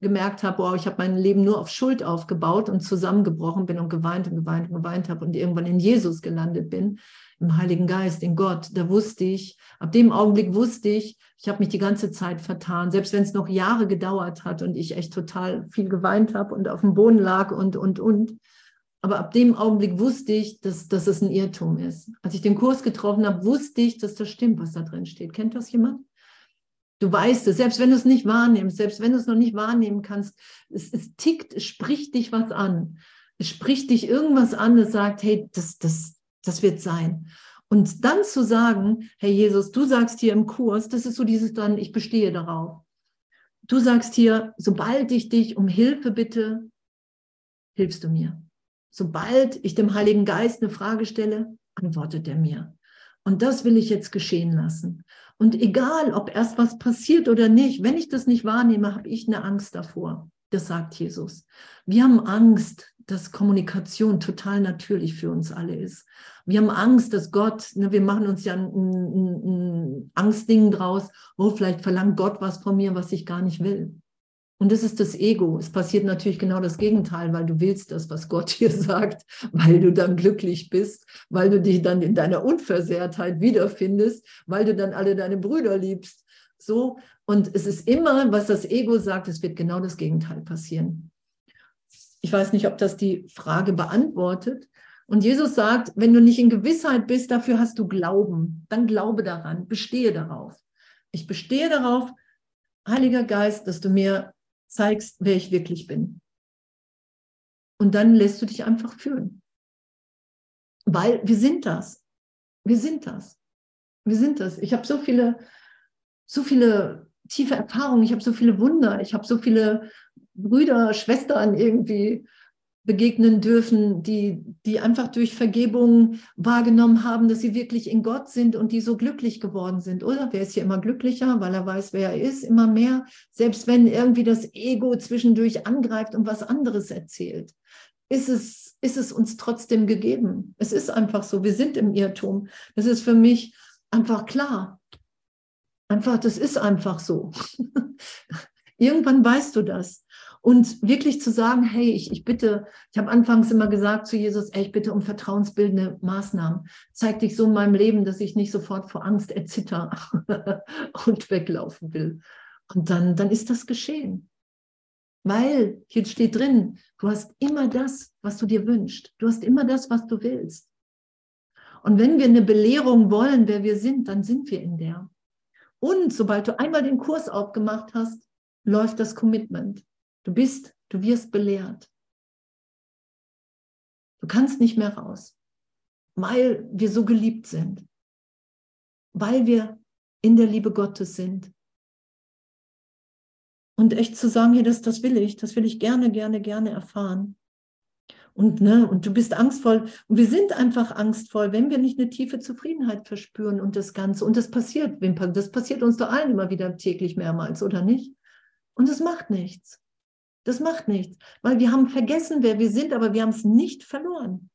gemerkt habe, wow, ich habe mein Leben nur auf Schuld aufgebaut und zusammengebrochen bin und geweint und geweint und geweint habe und irgendwann in Jesus gelandet bin, im Heiligen Geist, in Gott, da wusste ich, ab dem Augenblick wusste ich, ich habe mich die ganze Zeit vertan, selbst wenn es noch Jahre gedauert hat und ich echt total viel geweint habe und auf dem Boden lag und, und, und. Aber ab dem Augenblick wusste ich, dass, dass es ein Irrtum ist. Als ich den Kurs getroffen habe, wusste ich, dass das stimmt, was da drin steht. Kennt das jemand? Du weißt es, selbst wenn du es nicht wahrnimmst, selbst wenn du es noch nicht wahrnehmen kannst, es, es tickt, es spricht dich was an. Es spricht dich irgendwas an, das sagt, hey, das, das, das wird sein. Und dann zu sagen, hey Jesus, du sagst hier im Kurs, das ist so dieses dann, ich bestehe darauf. Du sagst hier, sobald ich dich um Hilfe bitte, hilfst du mir. Sobald ich dem Heiligen Geist eine Frage stelle, antwortet er mir. Und das will ich jetzt geschehen lassen. Und egal, ob erst was passiert oder nicht, wenn ich das nicht wahrnehme, habe ich eine Angst davor. Das sagt Jesus. Wir haben Angst, dass Kommunikation total natürlich für uns alle ist. Wir haben Angst, dass Gott, ne, wir machen uns ja ein, ein, ein Angstding draus, oh, vielleicht verlangt Gott was von mir, was ich gar nicht will. Und das ist das Ego. Es passiert natürlich genau das Gegenteil, weil du willst das, was Gott dir sagt, weil du dann glücklich bist, weil du dich dann in deiner Unversehrtheit wiederfindest, weil du dann alle deine Brüder liebst. So. Und es ist immer, was das Ego sagt, es wird genau das Gegenteil passieren. Ich weiß nicht, ob das die Frage beantwortet. Und Jesus sagt, wenn du nicht in Gewissheit bist, dafür hast du Glauben. Dann glaube daran, bestehe darauf. Ich bestehe darauf, Heiliger Geist, dass du mir zeigst, wer ich wirklich bin. Und dann lässt du dich einfach führen. Weil wir sind das. Wir sind das. Wir sind das. Ich habe so viele, so viele tiefe Erfahrungen, ich habe so viele Wunder, ich habe so viele Brüder, Schwestern irgendwie begegnen dürfen, die, die einfach durch Vergebung wahrgenommen haben, dass sie wirklich in Gott sind und die so glücklich geworden sind, oder? Wer ist hier immer glücklicher, weil er weiß, wer er ist, immer mehr, selbst wenn irgendwie das Ego zwischendurch angreift und was anderes erzählt. Ist es, ist es uns trotzdem gegeben? Es ist einfach so, wir sind im Irrtum. Das ist für mich einfach klar. Einfach, das ist einfach so. Irgendwann weißt du das. Und wirklich zu sagen, hey, ich, ich bitte, ich habe anfangs immer gesagt zu Jesus, ey, ich bitte um vertrauensbildende Maßnahmen. Zeig dich so in meinem Leben, dass ich nicht sofort vor Angst erzitter und weglaufen will. Und dann, dann ist das geschehen. Weil hier steht drin, du hast immer das, was du dir wünschst. Du hast immer das, was du willst. Und wenn wir eine Belehrung wollen, wer wir sind, dann sind wir in der. Und sobald du einmal den Kurs aufgemacht hast, läuft das Commitment. Du bist, du wirst belehrt. Du kannst nicht mehr raus, weil wir so geliebt sind, weil wir in der Liebe Gottes sind. Und echt zu sagen, hey, das, das will ich, das will ich gerne, gerne, gerne erfahren. Und, ne, und du bist angstvoll. Und wir sind einfach angstvoll, wenn wir nicht eine tiefe Zufriedenheit verspüren und das Ganze. Und das passiert, das passiert uns doch allen immer wieder täglich mehrmals, oder nicht? Und es macht nichts. Das macht nichts, weil wir haben vergessen, wer wir sind, aber wir haben es nicht verloren.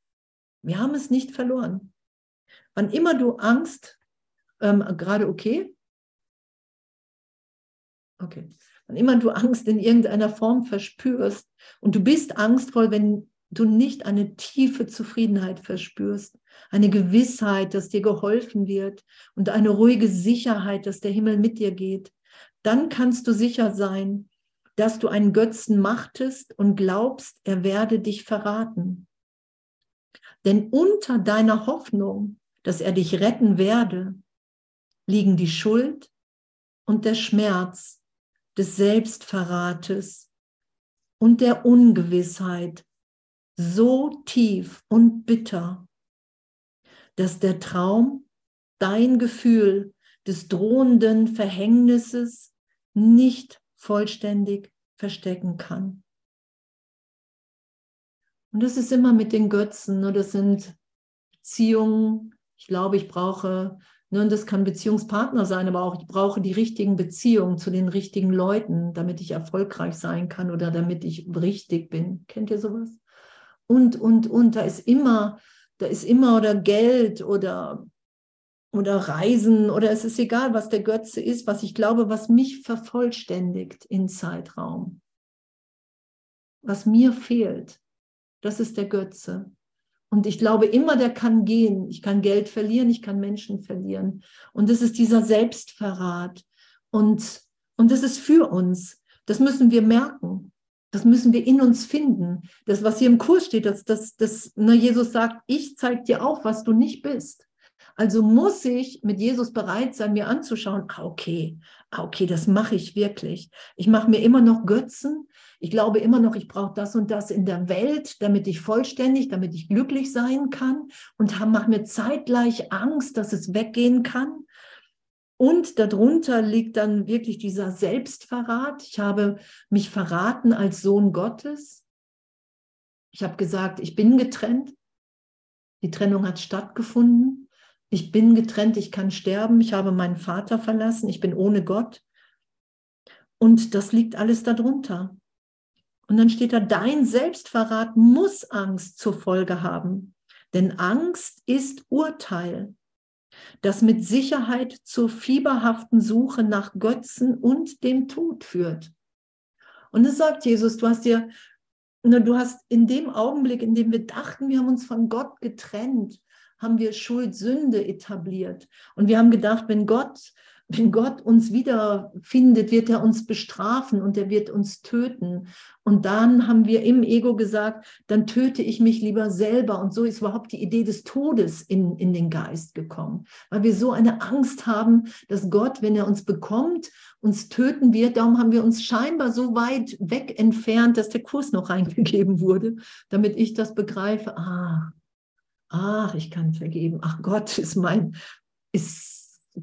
Wir haben es nicht verloren. Wann immer du Angst, ähm, gerade okay, okay, wann immer du Angst in irgendeiner Form verspürst und du bist angstvoll, wenn du nicht eine tiefe Zufriedenheit verspürst, eine Gewissheit, dass dir geholfen wird und eine ruhige Sicherheit, dass der Himmel mit dir geht, dann kannst du sicher sein, dass du einen Götzen machtest und glaubst, er werde dich verraten. Denn unter deiner Hoffnung, dass er dich retten werde, liegen die Schuld und der Schmerz des Selbstverrates und der Ungewissheit so tief und bitter, dass der Traum dein Gefühl des drohenden Verhängnisses nicht vollständig verstecken kann. Und das ist immer mit den Götzen. Ne? Das sind Beziehungen. Ich glaube, ich brauche, ne, und das kann Beziehungspartner sein, aber auch ich brauche die richtigen Beziehungen zu den richtigen Leuten, damit ich erfolgreich sein kann oder damit ich richtig bin. Kennt ihr sowas? Und, und, und, da ist immer, da ist immer oder Geld oder oder Reisen oder es ist egal, was der Götze ist, was ich glaube, was mich vervollständigt in Zeitraum. Was mir fehlt, das ist der Götze. Und ich glaube immer, der kann gehen. Ich kann Geld verlieren, ich kann Menschen verlieren. Und das ist dieser Selbstverrat. Und, und das ist für uns. Das müssen wir merken. Das müssen wir in uns finden. Das, was hier im Kurs steht, dass das, das, Jesus sagt, ich zeige dir auf, was du nicht bist. Also muss ich mit Jesus bereit sein, mir anzuschauen, ah, okay, ah, okay, das mache ich wirklich. Ich mache mir immer noch Götzen. Ich glaube immer noch, ich brauche das und das in der Welt, damit ich vollständig, damit ich glücklich sein kann und mache mir zeitgleich Angst, dass es weggehen kann. Und darunter liegt dann wirklich dieser Selbstverrat. Ich habe mich verraten als Sohn Gottes. Ich habe gesagt, ich bin getrennt. Die Trennung hat stattgefunden. Ich bin getrennt, ich kann sterben, ich habe meinen Vater verlassen, ich bin ohne Gott. Und das liegt alles darunter. Und dann steht da, dein Selbstverrat muss Angst zur Folge haben. Denn Angst ist Urteil, das mit Sicherheit zur fieberhaften Suche nach Götzen und dem Tod führt. Und es sagt Jesus, du hast dir, du hast in dem Augenblick, in dem wir dachten, wir haben uns von Gott getrennt, haben wir Schuld, Sünde etabliert. Und wir haben gedacht, wenn Gott, wenn Gott uns wiederfindet, wird er uns bestrafen und er wird uns töten. Und dann haben wir im Ego gesagt, dann töte ich mich lieber selber. Und so ist überhaupt die Idee des Todes in, in den Geist gekommen, weil wir so eine Angst haben, dass Gott, wenn er uns bekommt, uns töten wird. Darum haben wir uns scheinbar so weit weg entfernt, dass der Kurs noch reingegeben wurde, damit ich das begreife. Ah, ach, ich kann vergeben, ach Gott ist mein, ist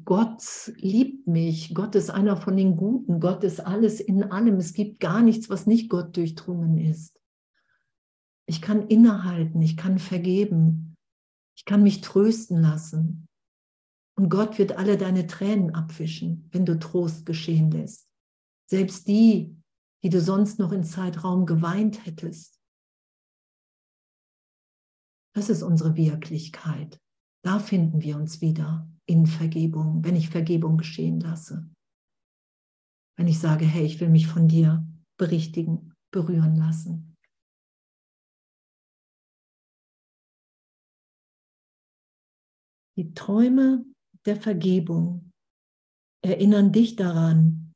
Gott liebt mich, Gott ist einer von den Guten, Gott ist alles in allem, es gibt gar nichts, was nicht Gott durchdrungen ist. Ich kann innehalten, ich kann vergeben, ich kann mich trösten lassen. Und Gott wird alle deine Tränen abwischen, wenn du Trost geschehen lässt. Selbst die, die du sonst noch in Zeitraum geweint hättest. Das ist unsere Wirklichkeit. Da finden wir uns wieder in Vergebung, wenn ich Vergebung geschehen lasse. Wenn ich sage, hey, ich will mich von dir berichtigen, berühren lassen. Die Träume der Vergebung erinnern dich daran,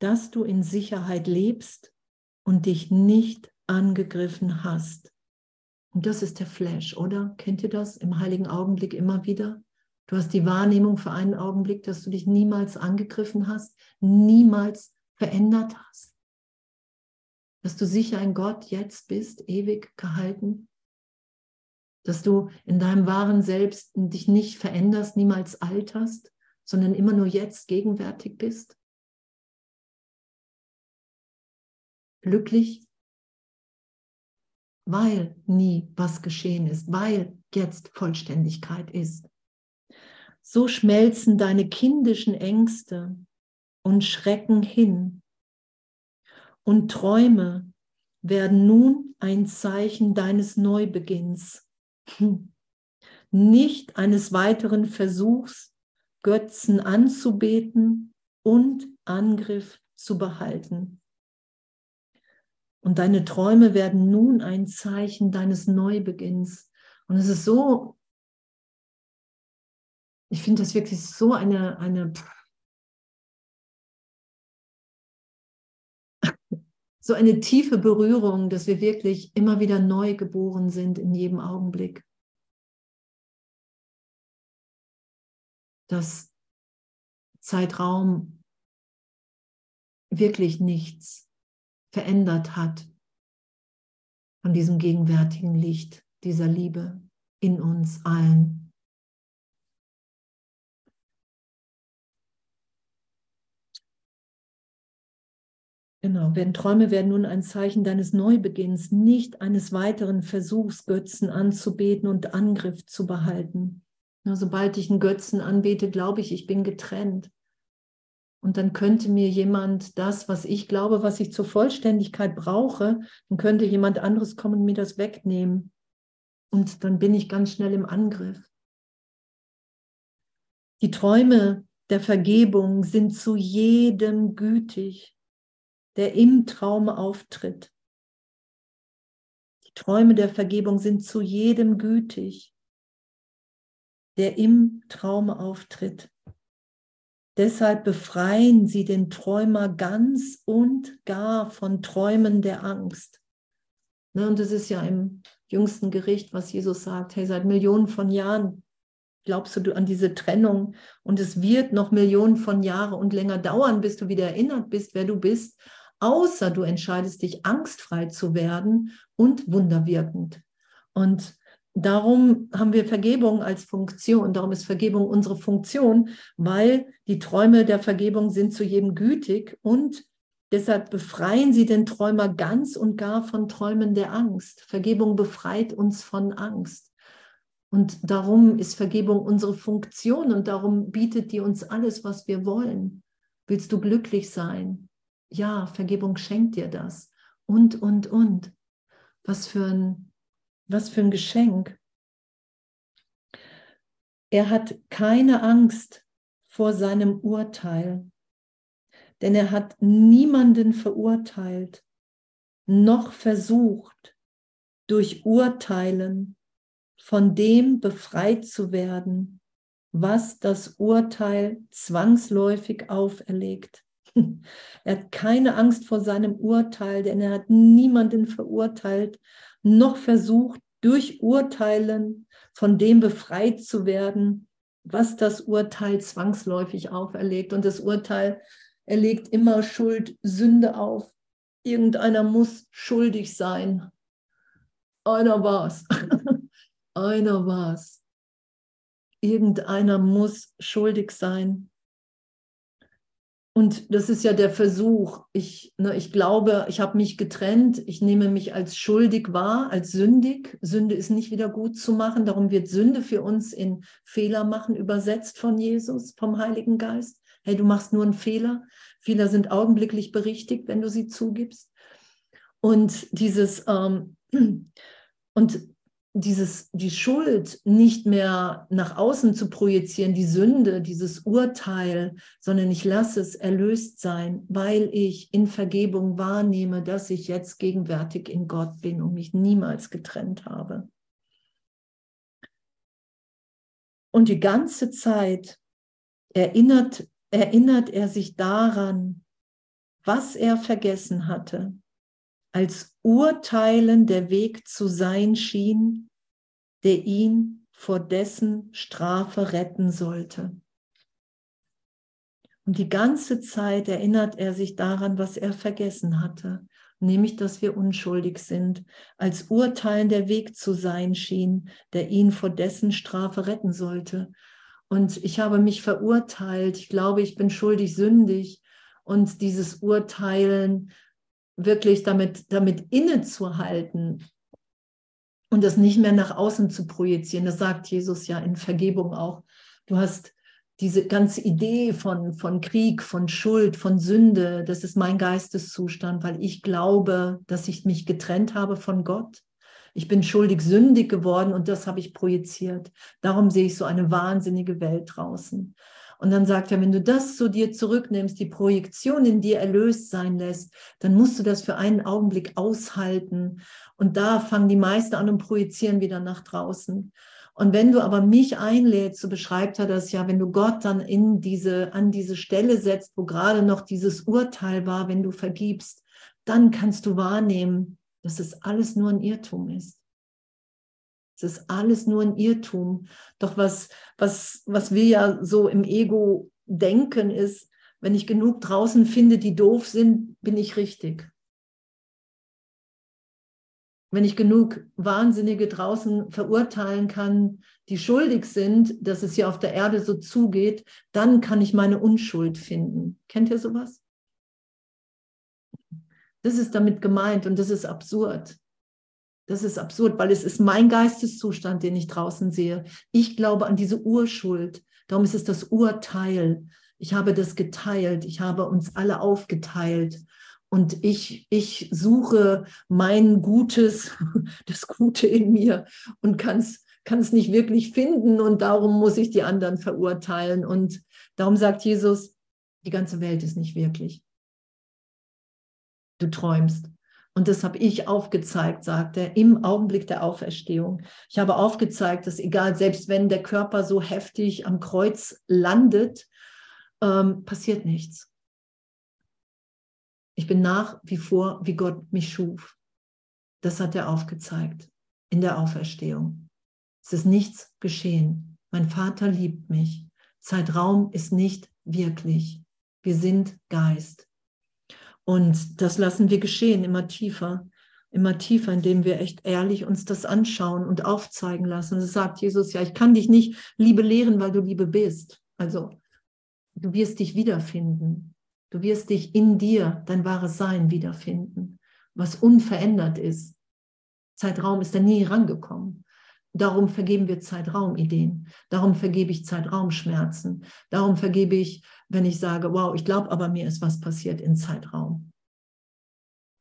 dass du in Sicherheit lebst und dich nicht angegriffen hast. Und das ist der Flash, oder? Kennt ihr das im heiligen Augenblick immer wieder? Du hast die Wahrnehmung für einen Augenblick, dass du dich niemals angegriffen hast, niemals verändert hast. Dass du sicher ein Gott jetzt bist, ewig gehalten. Dass du in deinem wahren Selbst dich nicht veränderst, niemals alterst, sondern immer nur jetzt gegenwärtig bist. Glücklich weil nie was geschehen ist, weil jetzt Vollständigkeit ist. So schmelzen deine kindischen Ängste und Schrecken hin und Träume werden nun ein Zeichen deines Neubeginns, nicht eines weiteren Versuchs, Götzen anzubeten und Angriff zu behalten. Und deine Träume werden nun ein Zeichen deines Neubeginns. Und es ist so, ich finde das wirklich so eine, eine so eine tiefe Berührung, dass wir wirklich immer wieder neu geboren sind in jedem Augenblick. Dass Zeitraum wirklich nichts verändert hat von diesem gegenwärtigen Licht, dieser Liebe in uns allen. Genau, wenn Träume werden nun ein Zeichen deines Neubeginns, nicht eines weiteren Versuchs, Götzen anzubeten und Angriff zu behalten. Ja, sobald ich einen Götzen anbete, glaube ich, ich bin getrennt. Und dann könnte mir jemand das, was ich glaube, was ich zur Vollständigkeit brauche, dann könnte jemand anderes kommen und mir das wegnehmen. Und dann bin ich ganz schnell im Angriff. Die Träume der Vergebung sind zu jedem gütig, der im Traum auftritt. Die Träume der Vergebung sind zu jedem gütig, der im Traum auftritt. Deshalb befreien sie den Träumer ganz und gar von Träumen der Angst. Ne, und das ist ja im jüngsten Gericht, was Jesus sagt, hey, seit Millionen von Jahren glaubst du an diese Trennung und es wird noch Millionen von Jahren und länger dauern, bis du wieder erinnert bist, wer du bist, außer du entscheidest dich, angstfrei zu werden und wunderwirkend. Und darum haben wir Vergebung als Funktion, darum ist Vergebung unsere Funktion, weil die Träume der Vergebung sind zu jedem gütig und deshalb befreien sie den Träumer ganz und gar von Träumen der Angst. Vergebung befreit uns von Angst. Und darum ist Vergebung unsere Funktion und darum bietet die uns alles, was wir wollen. Willst du glücklich sein? Ja, Vergebung schenkt dir das. Und, und, und. Was für ein, was für ein Geschenk. Er hat keine Angst vor seinem Urteil, denn er hat niemanden verurteilt, noch versucht, durch Urteilen von dem befreit zu werden, was das Urteil zwangsläufig auferlegt. Er hat keine Angst vor seinem Urteil, denn er hat niemanden verurteilt, noch versucht, durch Urteilen von dem befreit zu werden, was das Urteil zwangsläufig auferlegt. Und das Urteil erlegt immer Schuld, Sünde auf. Irgendeiner muss schuldig sein. Einer war's. Einer war's. Irgendeiner muss schuldig sein. Und das ist ja der Versuch. Ich, ne, ich glaube, ich habe mich getrennt. Ich nehme mich als schuldig wahr, als sündig. Sünde ist nicht wieder gut zu machen. Darum wird Sünde für uns in Fehler machen übersetzt von Jesus, vom Heiligen Geist. Hey, du machst nur einen Fehler. Fehler sind augenblicklich berichtigt, wenn du sie zugibst. Und dieses ähm, und dieses, die Schuld nicht mehr nach außen zu projizieren, die Sünde, dieses Urteil, sondern ich lasse es erlöst sein, weil ich in Vergebung wahrnehme, dass ich jetzt gegenwärtig in Gott bin und mich niemals getrennt habe. Und die ganze Zeit erinnert, erinnert er sich daran, was er vergessen hatte als urteilen der Weg zu sein schien, der ihn vor dessen Strafe retten sollte. Und die ganze Zeit erinnert er sich daran, was er vergessen hatte, nämlich, dass wir unschuldig sind, als urteilen der Weg zu sein schien, der ihn vor dessen Strafe retten sollte. Und ich habe mich verurteilt, ich glaube, ich bin schuldig, sündig. Und dieses Urteilen wirklich damit, damit innezuhalten und das nicht mehr nach außen zu projizieren. Das sagt Jesus ja in Vergebung auch. Du hast diese ganze Idee von, von Krieg, von Schuld, von Sünde, das ist mein Geisteszustand, weil ich glaube, dass ich mich getrennt habe von Gott. Ich bin schuldig, sündig geworden und das habe ich projiziert. Darum sehe ich so eine wahnsinnige Welt draußen. Und dann sagt er, wenn du das zu dir zurücknimmst, die Projektion in dir erlöst sein lässt, dann musst du das für einen Augenblick aushalten. Und da fangen die meisten an und projizieren wieder nach draußen. Und wenn du aber mich einlädst, so beschreibt er das ja, wenn du Gott dann in diese, an diese Stelle setzt, wo gerade noch dieses Urteil war, wenn du vergibst, dann kannst du wahrnehmen, dass es alles nur ein Irrtum ist. Es ist alles nur ein Irrtum. Doch was, was, was wir ja so im Ego denken, ist, wenn ich genug draußen finde, die doof sind, bin ich richtig. Wenn ich genug Wahnsinnige draußen verurteilen kann, die schuldig sind, dass es hier auf der Erde so zugeht, dann kann ich meine Unschuld finden. Kennt ihr sowas? Das ist damit gemeint und das ist absurd. Das ist absurd, weil es ist mein Geisteszustand, den ich draußen sehe. Ich glaube an diese Urschuld. Darum ist es das Urteil. Ich habe das geteilt. Ich habe uns alle aufgeteilt. Und ich, ich suche mein Gutes, das Gute in mir und kann es nicht wirklich finden. Und darum muss ich die anderen verurteilen. Und darum sagt Jesus, die ganze Welt ist nicht wirklich. Du träumst. Und das habe ich aufgezeigt, sagt er, im Augenblick der Auferstehung. Ich habe aufgezeigt, dass egal, selbst wenn der Körper so heftig am Kreuz landet, ähm, passiert nichts. Ich bin nach wie vor, wie Gott mich schuf. Das hat er aufgezeigt in der Auferstehung. Es ist nichts geschehen. Mein Vater liebt mich. Zeitraum ist nicht wirklich. Wir sind Geist. Und das lassen wir geschehen, immer tiefer, immer tiefer, indem wir echt ehrlich uns das anschauen und aufzeigen lassen. Das sagt Jesus ja, ich kann dich nicht Liebe lehren, weil du Liebe bist. Also du wirst dich wiederfinden. Du wirst dich in dir, dein wahres Sein wiederfinden, was unverändert ist. Zeitraum ist da nie rangekommen. Darum vergeben wir Zeitraumideen. Darum vergebe ich Zeitraumschmerzen. Darum vergebe ich, wenn ich sage, wow, ich glaube aber, mir ist was passiert in Zeitraum.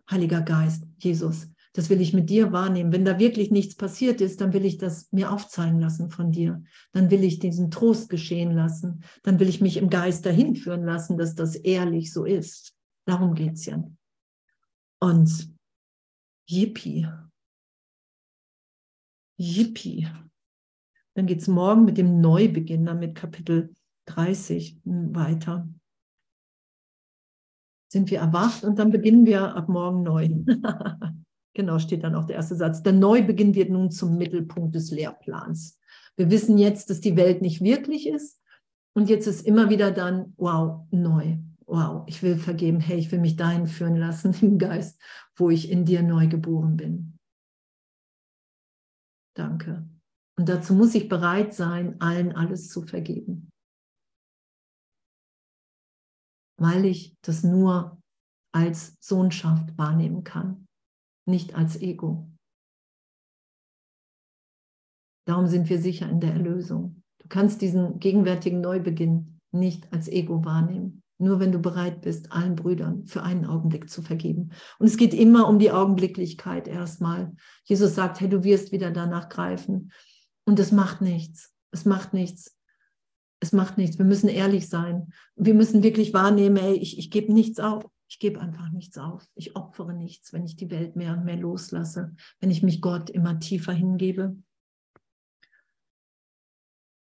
Heiliger Geist, Jesus, das will ich mit dir wahrnehmen. Wenn da wirklich nichts passiert ist, dann will ich das mir aufzeigen lassen von dir. Dann will ich diesen Trost geschehen lassen. Dann will ich mich im Geist dahin führen lassen, dass das ehrlich so ist. Darum geht es ja. Und Yippie, Yippie. Dann geht es morgen mit dem Neubeginn, dann mit Kapitel 30 weiter. Sind wir erwacht und dann beginnen wir ab morgen neu. genau, steht dann auch der erste Satz. Der Neubeginn wird nun zum Mittelpunkt des Lehrplans. Wir wissen jetzt, dass die Welt nicht wirklich ist. Und jetzt ist immer wieder dann, wow, neu. Wow, ich will vergeben. Hey, ich will mich dahin führen lassen im Geist, wo ich in dir neu geboren bin. Danke. Und dazu muss ich bereit sein, allen alles zu vergeben. Weil ich das nur als Sohnschaft wahrnehmen kann, nicht als Ego. Darum sind wir sicher in der Erlösung. Du kannst diesen gegenwärtigen Neubeginn nicht als Ego wahrnehmen. Nur wenn du bereit bist, allen Brüdern für einen Augenblick zu vergeben. Und es geht immer um die Augenblicklichkeit erstmal. Jesus sagt, hey, du wirst wieder danach greifen. Und es macht nichts. Es macht nichts. Es macht nichts. Wir müssen ehrlich sein. Wir müssen wirklich wahrnehmen, ey, ich, ich gebe nichts auf. Ich gebe einfach nichts auf. Ich opfere nichts, wenn ich die Welt mehr und mehr loslasse, wenn ich mich Gott immer tiefer hingebe.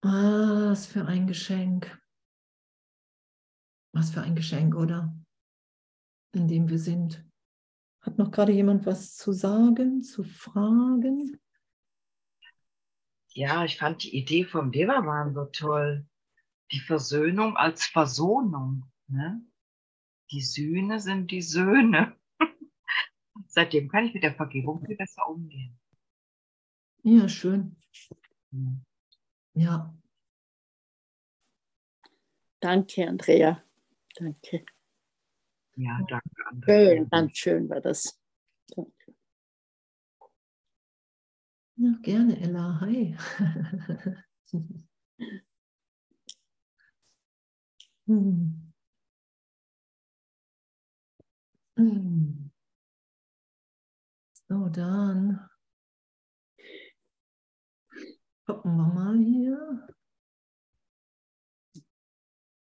Was für ein Geschenk. Was für ein Geschenk, oder? In dem wir sind. Hat noch gerade jemand was zu sagen, zu fragen? Ja, ich fand die Idee vom Devaman so toll. Die Versöhnung als Versohnung. Ne? Die Sühne sind die Söhne. Seitdem kann ich mit der Vergebung viel besser umgehen. Ja, schön. Hm. Ja. Danke, Andrea. Danke. Ja, danke. Andrea. Schön, ganz schön war das. Danke. Ja, gerne, Ella. Hi. hm. So, dann gucken wir mal hier.